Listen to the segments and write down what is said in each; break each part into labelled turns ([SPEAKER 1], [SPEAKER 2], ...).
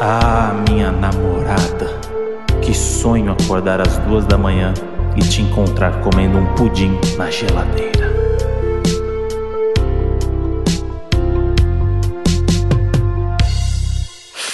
[SPEAKER 1] Ah, minha namorada, que sonho acordar às duas da manhã e te encontrar comendo um pudim na geladeira.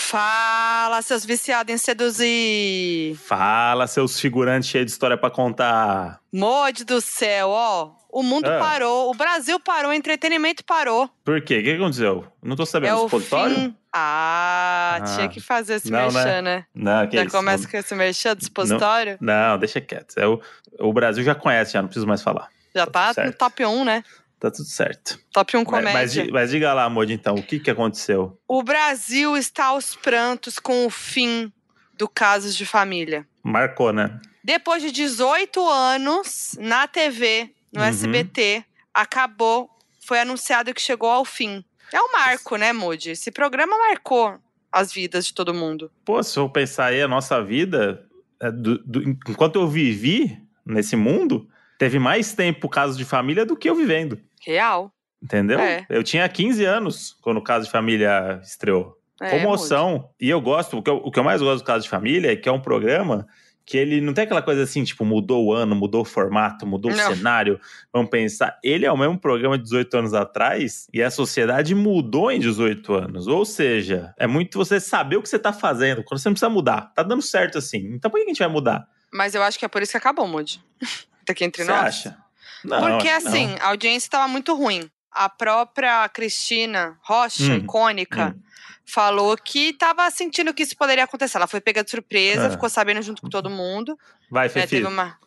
[SPEAKER 2] Fala, seus viciados em seduzir.
[SPEAKER 1] Fala, seus figurantes cheios de história pra contar.
[SPEAKER 2] Mode do céu, ó. O mundo
[SPEAKER 1] Ah.
[SPEAKER 2] parou, o Brasil parou, o entretenimento parou.
[SPEAKER 1] Por quê? O que aconteceu? Não tô sabendo.
[SPEAKER 2] é o fim. Ah,
[SPEAKER 1] Ah.
[SPEAKER 2] tinha que fazer esse
[SPEAKER 1] Não, né?
[SPEAKER 2] merchan, né?
[SPEAKER 1] Não, que
[SPEAKER 2] Já
[SPEAKER 1] isso.
[SPEAKER 2] começa com esse merchan do supositório?
[SPEAKER 1] Não, deixa quieto. É o, o Brasil já conhece, já não preciso mais falar.
[SPEAKER 2] Já
[SPEAKER 1] tá
[SPEAKER 2] tá no top 1, né?
[SPEAKER 1] Tá tudo certo.
[SPEAKER 2] Top 1
[SPEAKER 1] Mas,
[SPEAKER 2] comédia.
[SPEAKER 1] mas, di- mas diga lá, amor, então, o que que aconteceu?
[SPEAKER 2] O Brasil está aos prantos com o fim do Casos de Família.
[SPEAKER 1] Marcou, né?
[SPEAKER 2] Depois de 18 anos na TV, no
[SPEAKER 1] Uhum.
[SPEAKER 2] SBT, acabou, foi anunciado que chegou ao fim. É um marco, né, Moody? Esse programa marcou as vidas de todo mundo.
[SPEAKER 1] Pô, se eu pensar aí, a nossa vida, é, do- do- enquanto eu vivi nesse mundo, teve mais tempo caso de família do que eu vivendo.
[SPEAKER 2] Real.
[SPEAKER 1] Entendeu?
[SPEAKER 2] É.
[SPEAKER 1] Eu tinha 15 anos quando o Caso de Família estreou.
[SPEAKER 2] É,
[SPEAKER 1] Comoção. E eu gosto, o que eu, o que eu mais gosto do Caso de Família é que é um programa que ele não tem aquela coisa assim, tipo, mudou o ano, mudou o formato, mudou o
[SPEAKER 2] Não.
[SPEAKER 1] cenário. Vamos pensar, ele é o mesmo programa de 18 anos atrás e a sociedade mudou em 18 anos. Ou seja, é muito você saber o que você tá fazendo, quando você não precisa mudar. Tá dando certo assim. Então por que a gente vai mudar?
[SPEAKER 2] Mas eu acho que é por isso que acabou, Moody. Tá aqui entre
[SPEAKER 1] você
[SPEAKER 2] nós.
[SPEAKER 1] acha? Não,
[SPEAKER 2] Porque
[SPEAKER 1] não.
[SPEAKER 2] assim, a audiência estava muito ruim. A própria Cristina Rocha,
[SPEAKER 1] Hum,
[SPEAKER 2] icônica,
[SPEAKER 1] hum.
[SPEAKER 2] Falou que estava sentindo que isso poderia acontecer. Ela foi pega de surpresa,
[SPEAKER 1] Ah.
[SPEAKER 2] ficou sabendo junto com todo mundo.
[SPEAKER 1] Vai, Fefi,
[SPEAKER 2] teve uma...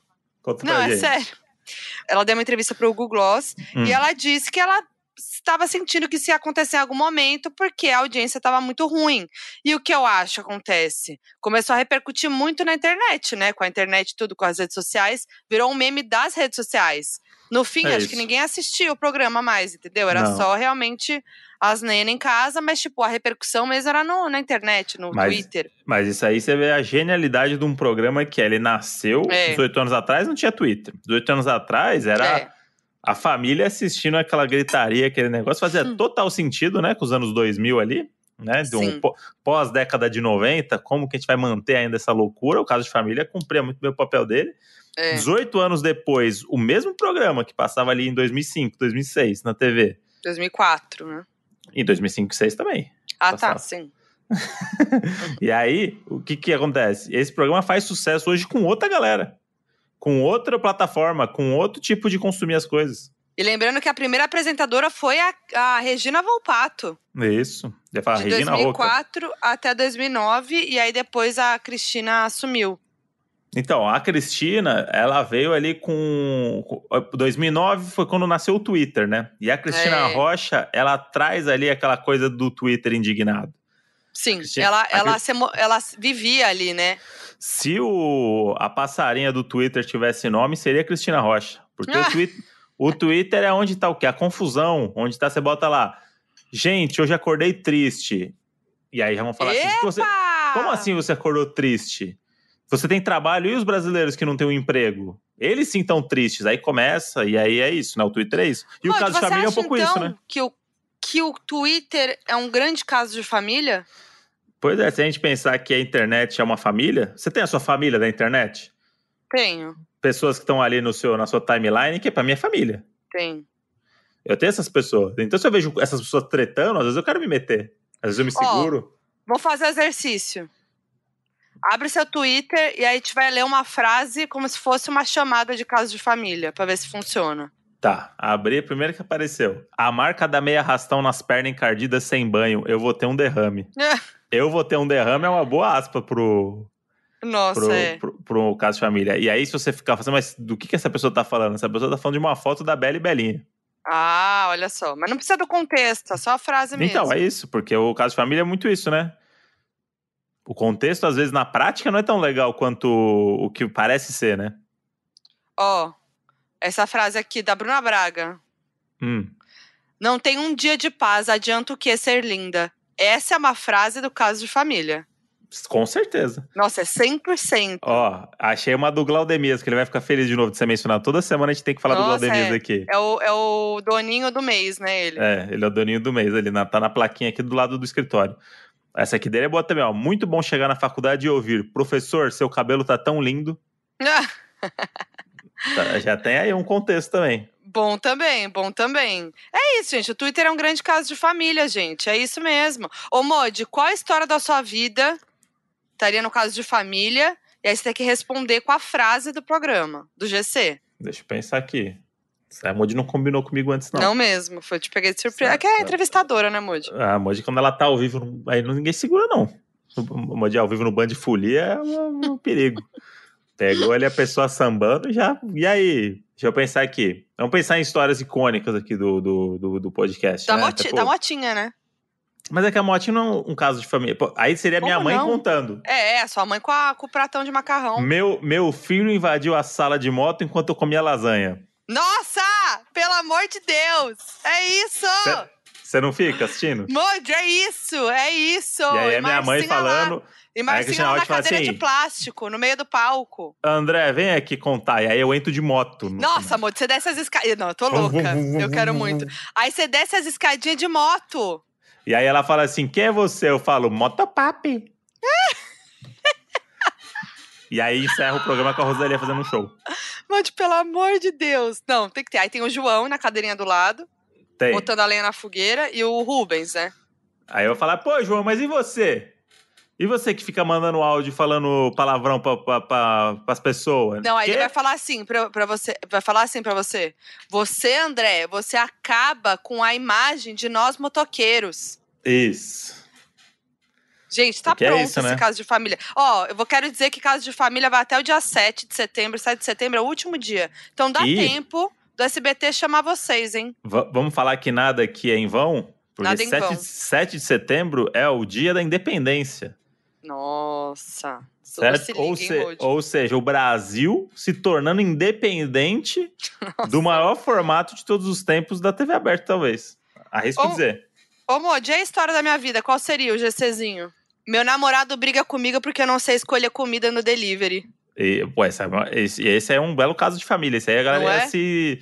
[SPEAKER 1] conta
[SPEAKER 2] Não, é
[SPEAKER 1] gente.
[SPEAKER 2] sério. Ela deu uma entrevista para o Google Gloss
[SPEAKER 1] Hum.
[SPEAKER 2] e ela disse que ela estava sentindo que isso ia acontecer em algum momento porque a audiência estava muito ruim. E o que eu acho acontece? Começou a repercutir muito na internet, né? Com a internet e tudo, com as redes sociais, virou um meme das redes sociais. No fim,
[SPEAKER 1] É
[SPEAKER 2] acho
[SPEAKER 1] isso.
[SPEAKER 2] que ninguém assistia o programa mais, entendeu? Era
[SPEAKER 1] Não.
[SPEAKER 2] só realmente as nenas em casa, mas tipo, a repercussão mesmo era no- na internet, no
[SPEAKER 1] Mas-
[SPEAKER 2] Twitter.
[SPEAKER 1] Mas isso aí você vê a genialidade de um programa que ele nasceu
[SPEAKER 2] É.
[SPEAKER 1] 18 anos atrás, não tinha Twitter. 18 anos atrás era
[SPEAKER 2] É.
[SPEAKER 1] a família assistindo aquela gritaria, aquele negócio. Fazia
[SPEAKER 2] Hum.
[SPEAKER 1] total sentido, né? Com os anos 2000 ali, né? De um pós-década de 90, como que a gente vai manter ainda essa loucura? O caso de família cumpria muito bem o papel dele.
[SPEAKER 2] É.
[SPEAKER 1] 18 anos depois, o mesmo programa que passava ali em 2005, 2006 na TV.
[SPEAKER 2] 2004, né?
[SPEAKER 1] Em 2005 e 2006 também.
[SPEAKER 2] Ah,
[SPEAKER 1] Passava.
[SPEAKER 2] tá, sim.
[SPEAKER 1] E aí, o que que acontece? Esse programa faz sucesso hoje com outra galera. Com outra plataforma, com outro tipo de consumir as coisas.
[SPEAKER 2] E lembrando que a primeira apresentadora foi a, a Regina Volpato.
[SPEAKER 1] Isso.
[SPEAKER 2] De
[SPEAKER 1] Regina Roca.
[SPEAKER 2] 2004 até 2009, e aí depois a Cristina assumiu.
[SPEAKER 1] Então, a Cristina, ela veio ali com. com- 2009 foi quando nasceu o Twitter, né? E a Cristina
[SPEAKER 2] É.
[SPEAKER 1] Rocha, ela traz ali aquela coisa do Twitter indignado.
[SPEAKER 2] Sim,
[SPEAKER 1] Cristina-
[SPEAKER 2] ela, ela, ela vivia ali, né?
[SPEAKER 1] Se o, a passarinha do Twitter tivesse nome, seria Cristina Rocha. Porque
[SPEAKER 2] Ah.
[SPEAKER 1] o, Twitter, o Twitter é onde tá o quê? A confusão. Onde tá, você bota lá. Gente, hoje acordei triste. E aí já vão falar assim. "Por que você-
[SPEAKER 2] Epa!
[SPEAKER 1] como assim você acordou triste? Você tem trabalho e os brasileiros que não têm um emprego? Eles sim estão tristes. Aí começa, e aí é isso, né? O Twitter é isso. E o
[SPEAKER 2] Mano,
[SPEAKER 1] caso de
[SPEAKER 2] você
[SPEAKER 1] família é um
[SPEAKER 2] acha,
[SPEAKER 1] pouco
[SPEAKER 2] então,
[SPEAKER 1] isso, né?
[SPEAKER 2] Que o, que o Twitter é um grande caso de família?
[SPEAKER 1] Pois é, se a gente pensar que a internet é uma família, você tem a sua família da internet?
[SPEAKER 2] Tenho,
[SPEAKER 1] Pessoas que estão ali no seu, na sua timeline, que é pra minha família.
[SPEAKER 2] tenho.
[SPEAKER 1] Eu tenho essas pessoas. Então, se eu vejo essas pessoas tretando, às vezes eu quero me meter. Às vezes eu me
[SPEAKER 2] Ó,
[SPEAKER 1] seguro.
[SPEAKER 2] Vou fazer exercício. Abre seu Twitter e aí a gente vai ler uma frase como se fosse uma chamada de caso de família, pra ver se funciona.
[SPEAKER 1] Tá, abri a primeira que apareceu. A marca da meia arrastão nas pernas encardidas sem banho. Eu vou ter um derrame. eu vou ter um derrame é uma boa aspa pro,
[SPEAKER 2] Nossa,
[SPEAKER 1] pro,
[SPEAKER 2] é.
[SPEAKER 1] pro, pro caso de família. E aí, se você ficar fazendo, mas do que, que essa pessoa tá falando? Essa pessoa tá falando de uma foto da Bela e Belinha.
[SPEAKER 2] Ah, olha só. Mas não precisa do contexto, é só a frase mesmo.
[SPEAKER 1] Então, é isso, porque o caso de família é muito isso, né? O contexto, às vezes, na prática, não é tão legal quanto o que parece ser, né?
[SPEAKER 2] Ó, essa frase aqui da Bruna Braga.
[SPEAKER 1] Hum.
[SPEAKER 2] Não tem um dia de paz, adianta o que ser linda. Essa é uma frase do caso de família.
[SPEAKER 1] Com certeza.
[SPEAKER 2] Nossa, é 100%.
[SPEAKER 1] Ó, achei uma do Glaudemias, que ele vai ficar feliz de novo de ser mencionado. Toda semana a gente tem que falar do
[SPEAKER 2] Nossa,
[SPEAKER 1] Glaudemias
[SPEAKER 2] é.
[SPEAKER 1] aqui.
[SPEAKER 2] É o, é o doninho do mês, né, ele?
[SPEAKER 1] É, ele é o doninho do mês, ele na- tá na plaquinha aqui do lado do escritório. Essa aqui dele é boa também, ó. Muito bom chegar na faculdade e ouvir. Professor, seu cabelo tá tão lindo. Tá, já tem aí um contexto também.
[SPEAKER 2] Bom também, bom também. É isso, gente. O Twitter é um grande caso de família, gente. É isso mesmo. Ô, Modi, qual a história da sua vida estaria no caso de família? E aí você tem que responder com a frase do programa, do GC.
[SPEAKER 1] Deixa eu pensar aqui. A Modi não combinou comigo antes, não.
[SPEAKER 2] Não mesmo, foi te peguei de surpresa. É que é entrevistadora, né, Modi?
[SPEAKER 1] Ah, a Modi, quando ela tá ao vivo, aí ninguém segura, não. O Modi ao vivo no Band Folia é um, um perigo. Pegou ali a pessoa sambando já. E aí? Deixa eu pensar aqui. Vamos pensar em histórias icônicas aqui do, do, do, do podcast.
[SPEAKER 2] Da,
[SPEAKER 1] né?
[SPEAKER 2] moti,
[SPEAKER 1] Tipo,
[SPEAKER 2] da motinha, né?
[SPEAKER 1] Mas é que a motinha não é um caso de família. Aí seria minha
[SPEAKER 2] Como
[SPEAKER 1] mãe
[SPEAKER 2] não?
[SPEAKER 1] contando.
[SPEAKER 2] É, é, sua mãe com, a- com o pratão de macarrão.
[SPEAKER 1] Meu, meu filho invadiu a sala de moto enquanto eu comia lasanha.
[SPEAKER 2] Nossa! Pelo amor de Deus! É isso!
[SPEAKER 1] Você não fica assistindo?
[SPEAKER 2] Modi, é isso! É isso!
[SPEAKER 1] E aí a minha mãe
[SPEAKER 2] Marcinha lá. E
[SPEAKER 1] Aí a
[SPEAKER 2] Marcinha
[SPEAKER 1] Cristina
[SPEAKER 2] lá na cadeira
[SPEAKER 1] assim-
[SPEAKER 2] de plástico, no meio do palco.
[SPEAKER 1] André, vem aqui contar. E aí eu entro de moto. no
[SPEAKER 2] Nossa, amor, você desce as escadinhas. Não, eu tô louca. Eu quero muito. Aí você desce as escadinhas de moto.
[SPEAKER 1] E aí ela fala assim: quem é você? Eu falo, motopapi. e aí encerra o programa com a Rosalia fazendo um show.
[SPEAKER 2] Modi, pelo amor de Deus. Não, tem que ter. Aí tem o João na cadeirinha do lado,
[SPEAKER 1] Tem.
[SPEAKER 2] botando a lenha na fogueira, e o Rubens, né?
[SPEAKER 1] Aí eu falo, pô, João, mas e você? E você que fica mandando áudio falando palavrão pra, pra, pra, pras pessoas?
[SPEAKER 2] Não, aí ele vai falar assim pra, pra você. Vai falar assim pra você. Você, André, você acaba com a imagem de nós motoqueiros.
[SPEAKER 1] Isso.
[SPEAKER 2] Gente, tá
[SPEAKER 1] Porque é
[SPEAKER 2] pronto
[SPEAKER 1] isso,
[SPEAKER 2] esse
[SPEAKER 1] né?
[SPEAKER 2] caso de família. Ó, eu vou quero dizer que caso de família vai até o dia 7 de setembro. 7 de setembro é o último dia. Então dá
[SPEAKER 1] Ih.
[SPEAKER 2] tempo do SBT chamar vocês, hein?
[SPEAKER 1] Va- vamos falar que nada aqui é em vão? Porque
[SPEAKER 2] Nada em
[SPEAKER 1] 7,
[SPEAKER 2] vão.
[SPEAKER 1] 7 de setembro é o dia da independência.
[SPEAKER 2] Nossa.
[SPEAKER 1] Certo? Ou, se- ou seja, o Brasil se tornando independente do maior formato de todos os tempos da TV aberta, talvez. Arrisco
[SPEAKER 2] Ou-
[SPEAKER 1] dizer.
[SPEAKER 2] Ô, Modi, e a história da minha vida? Qual seria o GCzinho? Meu namorado briga comigo porque eu não sei escolher comida no delivery.
[SPEAKER 1] E, pô, essa é esse, esse é um belo caso de família. Esse aí a galera
[SPEAKER 2] Não
[SPEAKER 1] ia,
[SPEAKER 2] é?
[SPEAKER 1] se,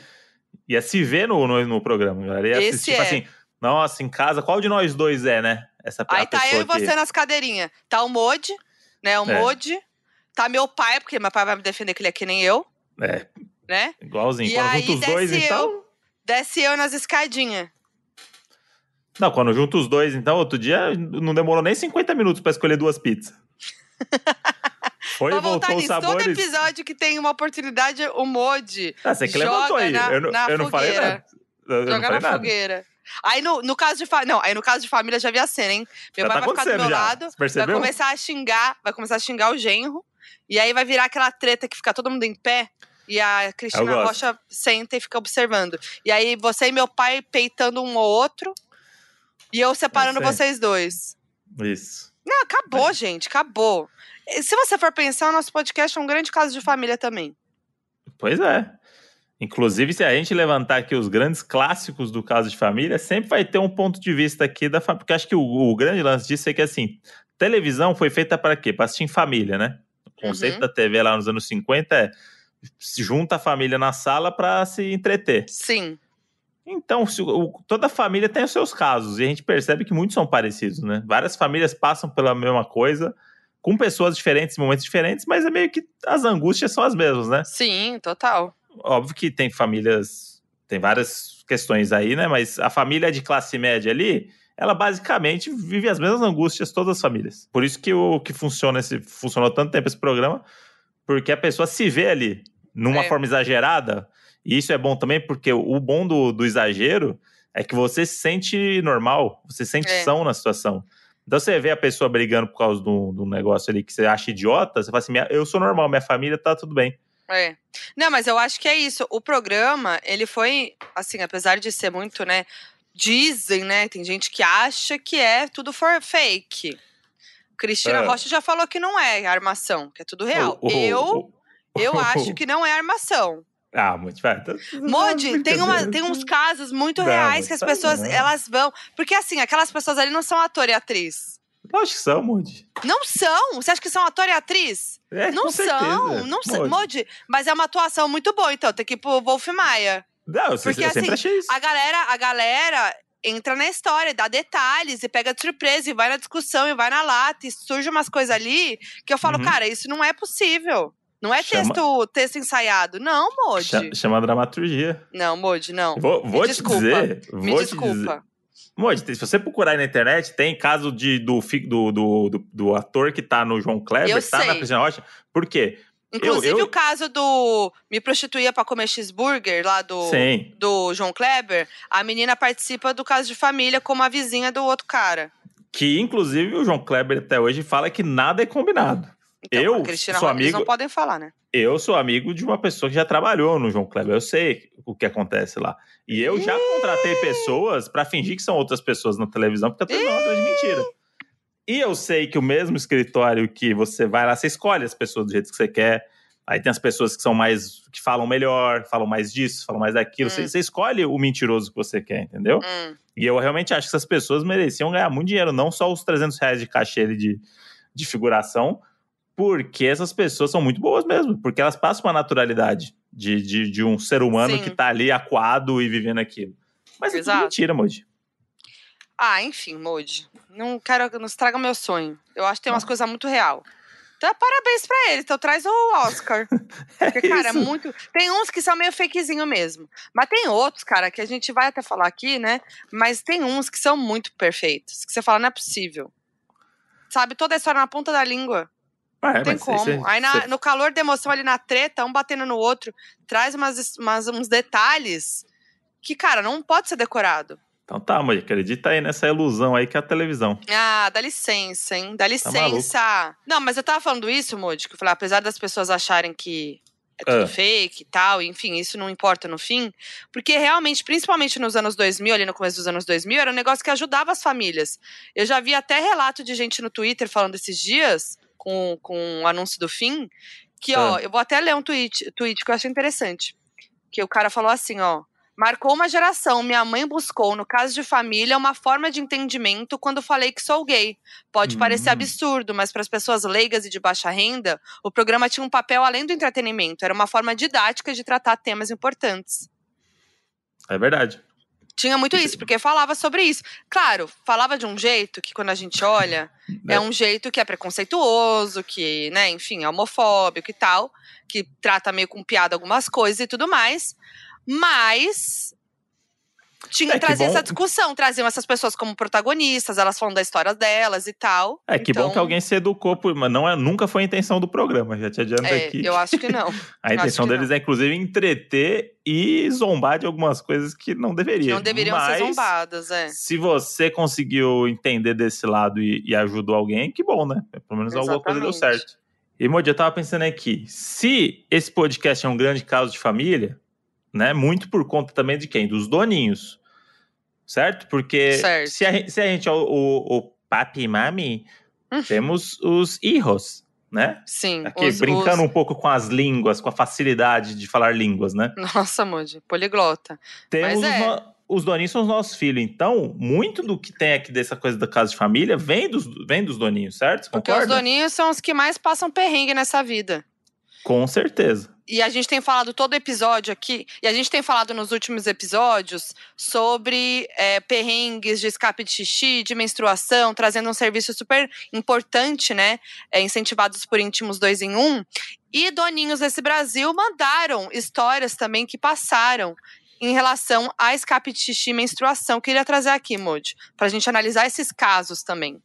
[SPEAKER 1] ia se ver no, no, no programa. A galera ia
[SPEAKER 2] Esse
[SPEAKER 1] assistir, tipo
[SPEAKER 2] é.
[SPEAKER 1] assim, nossa, em casa, qual de nós dois é, né? Essa
[SPEAKER 2] Aí tá eu e
[SPEAKER 1] que-
[SPEAKER 2] você nas cadeirinhas. Tá o Modi, né? O
[SPEAKER 1] É.
[SPEAKER 2] Modi. Tá meu pai, porque meu pai vai me defender que ele é que nem eu,
[SPEAKER 1] É,
[SPEAKER 2] né?
[SPEAKER 1] igualzinho.
[SPEAKER 2] E
[SPEAKER 1] quando
[SPEAKER 2] aí
[SPEAKER 1] junta os dois, então.
[SPEAKER 2] eu. Desce eu nas escadinhas.
[SPEAKER 1] Não, quando junta os dois, então, outro dia não demorou nem 50 minutos pra escolher duas pizzas. Foi
[SPEAKER 2] Pra voltar nisso, todo
[SPEAKER 1] sabores.
[SPEAKER 2] episódio que tem uma oportunidade, o Modi
[SPEAKER 1] Ah, você que
[SPEAKER 2] joga
[SPEAKER 1] levantou aí.
[SPEAKER 2] na-
[SPEAKER 1] eu não, eu não falei
[SPEAKER 2] fogueira.
[SPEAKER 1] nada. Eu,
[SPEAKER 2] joga na
[SPEAKER 1] nada.
[SPEAKER 2] fogueira. Aí no, no caso de família. Não, aí no caso de família já vi a cena, hein? Meu
[SPEAKER 1] Já
[SPEAKER 2] pai
[SPEAKER 1] tá
[SPEAKER 2] vai ficar do meu
[SPEAKER 1] já.
[SPEAKER 2] lado, vai começar a xingar, vai começar a xingar o genro. E aí vai virar aquela treta que fica todo mundo em pé. E a Cristina. Rocha senta e fica observando. E aí você e meu pai peitando um ou outro. E eu separando
[SPEAKER 1] sei.
[SPEAKER 2] vocês dois.
[SPEAKER 1] Isso.
[SPEAKER 2] Não, acabou, gente, acabou. Se você for pensar, o nosso podcast é um grande caso de família também.
[SPEAKER 1] Pois é. Inclusive, se a gente levantar aqui os grandes clássicos do caso de família, sempre vai ter um ponto de vista aqui da família. Porque acho que o, o grande lance disso é que, assim, televisão foi feita para quê? Para assistir em família, né? O conceito
[SPEAKER 2] Uhum.
[SPEAKER 1] da TV lá nos anos 50 é se junta a família na sala para se entreter.
[SPEAKER 2] Sim.
[SPEAKER 1] Então, se o- toda família tem os seus casos, e a gente percebe que muitos são parecidos, né? Várias famílias passam pela mesma coisa, com pessoas diferentes, momentos diferentes, mas é meio que as angústias são as mesmas, né?
[SPEAKER 2] Sim, total.
[SPEAKER 1] Óbvio que tem famílias, tem várias questões aí, né? Mas a família de classe média ali, ela basicamente vive as mesmas angústias todas as famílias. Por isso que o que funciona esse funcionou tanto tempo esse programa, porque a pessoa se vê ali numa
[SPEAKER 2] É.
[SPEAKER 1] forma exagerada, e isso é bom também porque o bom do, do exagero é que você se sente normal, você se sente
[SPEAKER 2] É.
[SPEAKER 1] são na situação. Então você vê a pessoa brigando por causa de um negócio ali que você acha idiota, você fala assim, "Minha- eu sou normal, minha família tá tudo bem.
[SPEAKER 2] É. Não, mas eu acho que é isso. O programa, ele foi, assim, apesar de ser muito, né? Dizem, né? Tem gente que acha que é tudo for fake. Cristina
[SPEAKER 1] É.
[SPEAKER 2] Rocha já falou que não é armação, que é tudo real.
[SPEAKER 1] O- o-
[SPEAKER 2] eu,
[SPEAKER 1] o-
[SPEAKER 2] eu acho que não é armação.
[SPEAKER 1] Ah, muito vai. tá-
[SPEAKER 2] Modi, tem, uma, tem uns casos muito
[SPEAKER 1] Não,
[SPEAKER 2] reais que as pessoas,
[SPEAKER 1] não.
[SPEAKER 2] elas vão. Porque assim, aquelas pessoas ali não são ator e atriz.
[SPEAKER 1] Lógico que são, Moody.
[SPEAKER 2] Não são! Você acha que são ator e atriz?
[SPEAKER 1] É,
[SPEAKER 2] Não são, não são. Modi, mas é uma atuação muito boa, então tem que ir pro Wolf Maia.
[SPEAKER 1] Não, eu,
[SPEAKER 2] Porque,
[SPEAKER 1] eu sempre
[SPEAKER 2] assim,
[SPEAKER 1] achei isso.
[SPEAKER 2] A galera, a galera entra na história, dá detalhes e pega de surpresa e vai na discussão e vai na lata e surge umas coisas ali que eu falo,
[SPEAKER 1] Uhum.
[SPEAKER 2] cara, isso não é possível. Não é
[SPEAKER 1] Chama-
[SPEAKER 2] texto, texto ensaiado. Não, Modi.
[SPEAKER 1] Cha- Chama dramaturgia.
[SPEAKER 2] Não, Modi, não.
[SPEAKER 1] Vou, vou te
[SPEAKER 2] desculpa.
[SPEAKER 1] dizer.
[SPEAKER 2] Me
[SPEAKER 1] vou te dizer. Se você procurar aí na internet, tem caso de, do, do, do, do, ator que tá no João Kleber,
[SPEAKER 2] Eu
[SPEAKER 1] que tá na. Cristina Rocha. Por quê?
[SPEAKER 2] Inclusive
[SPEAKER 1] eu-
[SPEAKER 2] o caso do Me Prostituía pra Comer Cheeseburger, lá do,
[SPEAKER 1] Sim.
[SPEAKER 2] do João Kleber, a menina participa do caso de família como a vizinha do outro cara.
[SPEAKER 1] Que, inclusive, o João Kleber até hoje fala que nada é combinado.
[SPEAKER 2] Então,
[SPEAKER 1] Eu
[SPEAKER 2] Cristina
[SPEAKER 1] sou
[SPEAKER 2] eles
[SPEAKER 1] amigo-
[SPEAKER 2] não podem falar, né?
[SPEAKER 1] Eu sou amigo de uma pessoa que já trabalhou no João Kleber. Eu sei o que acontece lá. E eu já contratei pessoas pra fingir que são outras pessoas na televisão, porque televisão é uma grande mentira. E eu sei que o mesmo escritório que você vai lá, você escolhe as pessoas do jeito que você quer. Aí tem as pessoas que são mais. que falam melhor, falam mais disso, falam mais daquilo. Você,
[SPEAKER 2] Hum.
[SPEAKER 1] você escolhe o mentiroso que você quer, entendeu?
[SPEAKER 2] Hum,
[SPEAKER 1] E eu realmente acho que essas pessoas mereciam ganhar muito dinheiro, não só os 300 reais de cachê de, de figuração, porque essas pessoas são muito boas mesmo, porque elas passam uma naturalidade de, de, de um ser humano
[SPEAKER 2] Sim.
[SPEAKER 1] que tá ali acuado e vivendo aquilo. Mas é
[SPEAKER 2] Exato.
[SPEAKER 1] mentira, Moji.
[SPEAKER 2] Ah, enfim, Modi. Não quero, não estraga meu sonho. Eu acho que tem umas coisas muito real. Então, parabéns pra ele. Então, traz o Oscar. Porque, cara, é muito. Tem uns que são meio fakezinho mesmo. Mas tem outros, cara, que a gente vai até falar aqui, né? Mas tem uns que são muito perfeitos. Que você fala, não é possível. Sabe, toda a história na ponta da língua.
[SPEAKER 1] Ah, é,
[SPEAKER 2] Não tem como.
[SPEAKER 1] você-
[SPEAKER 2] Aí, na- no calor da emoção ali na treta, um batendo no outro, traz umas, umas- uns detalhes que, cara, não pode ser decorado.
[SPEAKER 1] Então tá, Moji, acredita aí nessa ilusão aí que é a televisão.
[SPEAKER 2] Ah, dá licença, hein? Dá
[SPEAKER 1] Tá
[SPEAKER 2] licença. não, mas eu tava falando isso, Modi, que eu falei, apesar das pessoas acharem que é tudo
[SPEAKER 1] Ah.
[SPEAKER 2] fake e tal, enfim, isso não importa no fim, porque realmente, principalmente nos anos 2000, ali no começo dos anos 2000, era um negócio que ajudava as famílias. Eu já vi até relato de gente no Twitter falando esses dias, com, com o anúncio do fim, que, ó,
[SPEAKER 1] Ah.
[SPEAKER 2] eu vou até ler um tweet, tweet que eu achei interessante. Que o cara falou assim, ó. Marcou uma geração. Minha mãe buscou, no caso de família, uma forma de entendimento quando falei que sou gay. Pode parecer
[SPEAKER 1] Hum.
[SPEAKER 2] absurdo, mas para as pessoas leigas e de baixa renda, o programa tinha um papel além do entretenimento. Era uma forma didática de tratar temas importantes.
[SPEAKER 1] É verdade.
[SPEAKER 2] Tinha muito isso, porque falava sobre isso. Claro, falava de um jeito que quando a gente olha, é,
[SPEAKER 1] É.
[SPEAKER 2] um jeito que é preconceituoso, que, né, enfim, é homofóbico e tal, que trata meio com piada algumas coisas e tudo mais. Mas tinha
[SPEAKER 1] É,
[SPEAKER 2] trazer
[SPEAKER 1] bom-
[SPEAKER 2] essa discussão, traziam essas pessoas como protagonistas, elas falando da história delas e tal.
[SPEAKER 1] É que bom
[SPEAKER 2] Então,
[SPEAKER 1] que alguém se educou, por- mas não é, nunca foi a intenção do programa. Já te adianto
[SPEAKER 2] É,
[SPEAKER 1] aqui.
[SPEAKER 2] eu acho que não.
[SPEAKER 1] A intenção deles é, inclusive, entreter e zombar de algumas coisas que não deveriam.
[SPEAKER 2] não deveriam
[SPEAKER 1] Mas,
[SPEAKER 2] ser zombadas, é.
[SPEAKER 1] Se você conseguiu entender desse lado e, e ajudou alguém, que bom, né? Pelo menos alguma coisa deu
[SPEAKER 2] Exatamente.
[SPEAKER 1] certo. E, Modi, eu tava pensando aqui, se esse podcast é um grande caso de família, né? Muito por conta também de quem? Dos doninhos. Certo? Porque
[SPEAKER 2] Certo.
[SPEAKER 1] Se, a, gente- se a gente é o, o, o papi e mami,
[SPEAKER 2] Hum.
[SPEAKER 1] temos os hijos, né?
[SPEAKER 2] Sim.
[SPEAKER 1] Aqui,
[SPEAKER 2] os-
[SPEAKER 1] brincando
[SPEAKER 2] os-
[SPEAKER 1] um pouco com as línguas, com a facilidade de falar línguas, né?
[SPEAKER 2] Nossa, Moody, poliglota.
[SPEAKER 1] Temos
[SPEAKER 2] Mas
[SPEAKER 1] os,
[SPEAKER 2] é.
[SPEAKER 1] no- os doninhos são os nossos filhos. Então, muito do que tem aqui dessa coisa da casa de família vem dos, vem dos doninhos, certo?
[SPEAKER 2] Porque
[SPEAKER 1] Concorda?
[SPEAKER 2] os doninhos são os que mais passam perrengue nessa vida.
[SPEAKER 1] Com certeza.
[SPEAKER 2] E a gente tem falado todo episódio aqui, e a gente tem falado nos últimos episódios sobre é, perrengues de escape de xixi, de menstruação, trazendo um serviço super importante, né? é, incentivados por íntimos dois em um. E doninhos desse Brasil mandaram histórias também que passaram em relação a escape de xixi e menstruação. Queria trazer aqui, Moody, pra gente analisar esses casos também.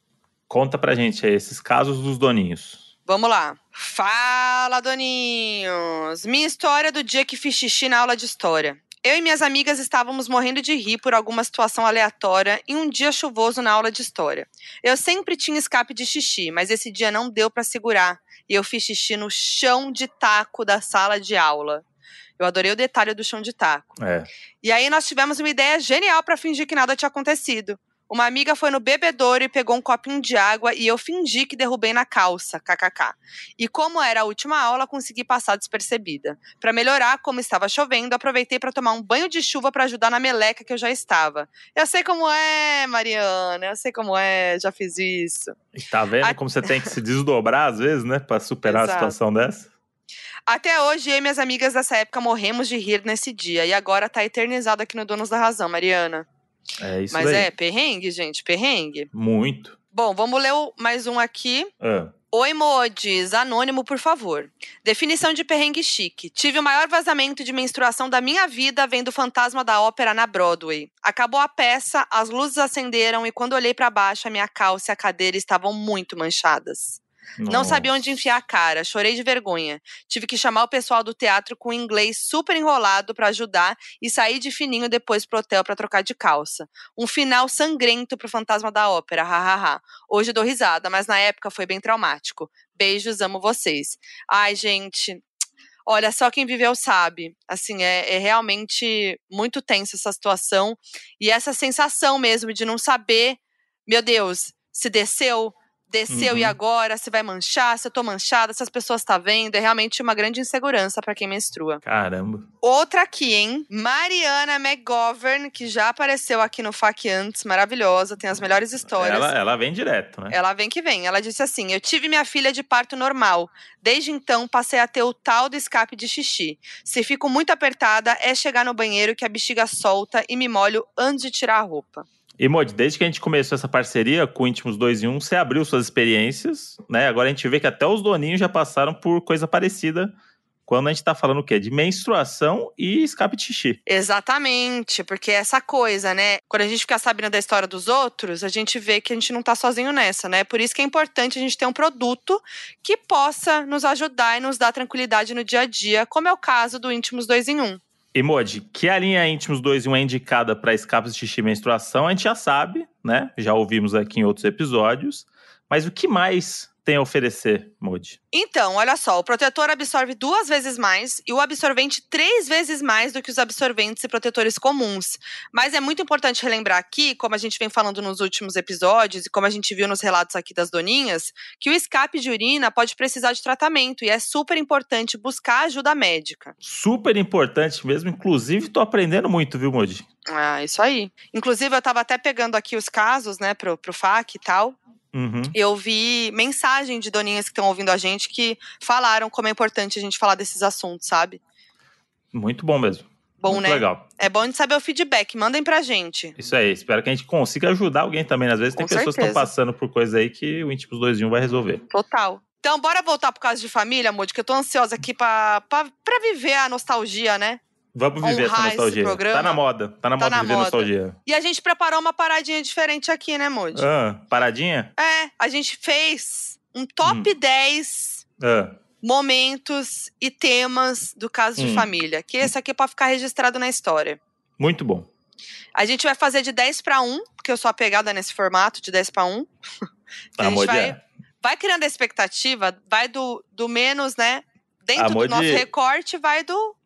[SPEAKER 1] Conta pra gente esses casos dos doninhos.
[SPEAKER 2] Vamos lá. Fala, doninhos! Minha história do dia que fiz xixi na aula de história. Eu e minhas amigas estávamos morrendo de rir por alguma situação aleatória em um dia chuvoso na aula de história. Eu sempre tinha escape de xixi, mas esse dia não deu para segurar e eu fiz xixi no chão de taco da sala de aula. Eu adorei o detalhe do chão de taco.
[SPEAKER 1] É.
[SPEAKER 2] E aí nós tivemos uma ideia genial para fingir que nada tinha acontecido. Uma amiga foi no bebedouro e pegou um copinho de água e eu fingi que derrubei na calça, kkk. E como era a última aula, consegui passar despercebida. Para melhorar, como estava chovendo, aproveitei para tomar um banho de chuva para ajudar na meleca que eu já estava. Eu sei como é, Mariana, eu sei como é, já fiz isso.
[SPEAKER 1] Tá vendo
[SPEAKER 2] A-
[SPEAKER 1] como você tem que se desdobrar às vezes, né? Pra superar
[SPEAKER 2] Exato.
[SPEAKER 1] a situação dessa?
[SPEAKER 2] Até hoje, eu e minhas amigas dessa época morremos de rir nesse dia. E agora tá eternizado aqui no Donos da Razão, Mariana.
[SPEAKER 1] É isso
[SPEAKER 2] Mas é perrengue, gente, perrengue.
[SPEAKER 1] Muito.
[SPEAKER 2] Bom, vamos ler mais um aqui.
[SPEAKER 1] Ah,
[SPEAKER 2] Oi, Modis. Anônimo, por favor. Definição de perrengue chique. Tive o maior vazamento de menstruação da minha vida vendo o Fantasma da Ópera na Broadway. Acabou a peça, as luzes acenderam e quando olhei pra baixo, a minha calça e a cadeira estavam muito manchadas. Não sabia onde
[SPEAKER 1] nossa.
[SPEAKER 2] enfiar a cara, chorei de vergonha. Tive que chamar o pessoal do teatro com inglês super enrolado pra ajudar e sair de fininho depois pro hotel pra trocar de calça. Um final sangrento pro Fantasma da Ópera, hahaha. Hoje dou risada, mas na época foi bem traumático. Beijos, amo vocês. Ai, gente. Olha, só quem viveu sabe. Assim, é, é realmente muito tensa essa situação. E essa sensação mesmo de não saber, meu Deus, se desceu, desceu e
[SPEAKER 1] Uhum.
[SPEAKER 2] agora? Se vai manchar? Se eu tô manchada? Se as pessoas tá vendo? É realmente uma grande insegurança pra quem menstrua.
[SPEAKER 1] Caramba.
[SPEAKER 2] Outra aqui, hein? Mariana McGovern, que já apareceu aqui no FAQ antes, maravilhosa, tem as melhores histórias.
[SPEAKER 1] Ela, ela vem direto, né?
[SPEAKER 2] Ela vem que vem. Ela disse assim: Eu tive minha filha de parto normal. Desde então, passei a ter o tal do escape de xixi. Se fico muito apertada, é chegar no banheiro que a bexiga solta e me molho antes de tirar a roupa.
[SPEAKER 1] E, Modi, desde que a gente começou essa parceria com Íntimos 2 em 1, você abriu suas experiências, né? Agora a gente vê que até os doninhos já passaram por coisa parecida quando a gente tá falando o quê? De menstruação e escape de xixi.
[SPEAKER 2] Exatamente, porque é essa coisa, né? Quando a gente fica sabendo da história dos outros, a gente vê que a gente não tá sozinho nessa, né? Por isso que é importante a gente ter um produto que possa nos ajudar e nos dar tranquilidade no dia a dia, como é o caso do Íntimos 2 em 1.
[SPEAKER 1] E, Modi, que a linha Íntimos 2 em 1 é indicada para escapes de xixi e menstruação, a gente já sabe, né? Já ouvimos aqui em outros episódios. Mas o que mais tem a oferecer, Modi?
[SPEAKER 2] Então, olha só, o protetor absorve duas vezes mais e o absorvente três vezes mais do que os absorventes e protetores comuns. Mas é muito importante relembrar aqui, como a gente vem falando nos últimos episódios e como a gente viu nos relatos aqui das doninhas, que o escape de urina pode precisar de tratamento e é super importante buscar ajuda médica.
[SPEAKER 1] Super importante mesmo, inclusive tô aprendendo muito, viu, Modi?
[SPEAKER 2] Ah, isso aí. Inclusive, eu tava até pegando aqui os casos, né, pro, pro FAQ e tal.
[SPEAKER 1] Uhum.
[SPEAKER 2] eu vi mensagem de doninhas que estão ouvindo a gente que falaram como é importante a gente falar desses assuntos, sabe?
[SPEAKER 1] Muito bom mesmo.
[SPEAKER 2] Bom,
[SPEAKER 1] muito
[SPEAKER 2] né?
[SPEAKER 1] legal.
[SPEAKER 2] É bom de saber o feedback. Mandem pra gente.
[SPEAKER 1] Isso aí, espero que a gente consiga ajudar alguém também. Às vezes tem
[SPEAKER 2] Com
[SPEAKER 1] pessoas que estão
[SPEAKER 2] certeza.
[SPEAKER 1] passando por coisa aí que o Íntimos 2 em 1 vai resolver.
[SPEAKER 2] Total. Então, bora voltar pro caso de família, Moody, que eu tô ansiosa aqui pra, pra, pra viver a nostalgia, né?
[SPEAKER 1] Vamos viver essa nostalgia. Tá na moda, tá na
[SPEAKER 2] Tá
[SPEAKER 1] moda
[SPEAKER 2] na
[SPEAKER 1] viver
[SPEAKER 2] moda.
[SPEAKER 1] nostalgia.
[SPEAKER 2] E a gente preparou uma paradinha diferente aqui, né, Moody?
[SPEAKER 1] Ah, paradinha?
[SPEAKER 2] É, a gente fez um top
[SPEAKER 1] Hum.
[SPEAKER 2] 10
[SPEAKER 1] Ah,
[SPEAKER 2] momentos e temas do caso de
[SPEAKER 1] Hum.
[SPEAKER 2] família. Que esse aqui é pra ficar registrado na história.
[SPEAKER 1] muito bom.
[SPEAKER 2] A gente vai fazer de 10 para 1, porque eu sou apegada nesse formato de 10 para 1.
[SPEAKER 1] A
[SPEAKER 2] a gente vai,
[SPEAKER 1] é.
[SPEAKER 2] vai criando a expectativa, vai do, do menos, né? Dentro
[SPEAKER 1] A
[SPEAKER 2] do
[SPEAKER 1] Modi-
[SPEAKER 2] nosso recorte, vai do.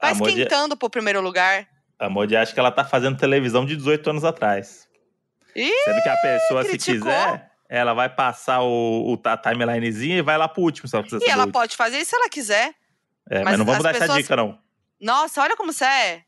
[SPEAKER 2] Vai
[SPEAKER 1] Modi-
[SPEAKER 2] esquentando pro primeiro lugar.
[SPEAKER 1] A Modi acha que ela tá fazendo televisão de 18 anos atrás.
[SPEAKER 2] Ih,
[SPEAKER 1] Sendo que a pessoa, se
[SPEAKER 2] criticou.
[SPEAKER 1] quiser, ela vai passar o, o a timelinezinha e vai lá pro último, se ela
[SPEAKER 2] E ela pode fazer isso se ela quiser.
[SPEAKER 1] É, mas,
[SPEAKER 2] mas
[SPEAKER 1] não vamos dar essa
[SPEAKER 2] pessoas-
[SPEAKER 1] dica, não.
[SPEAKER 2] Nossa, olha como você é.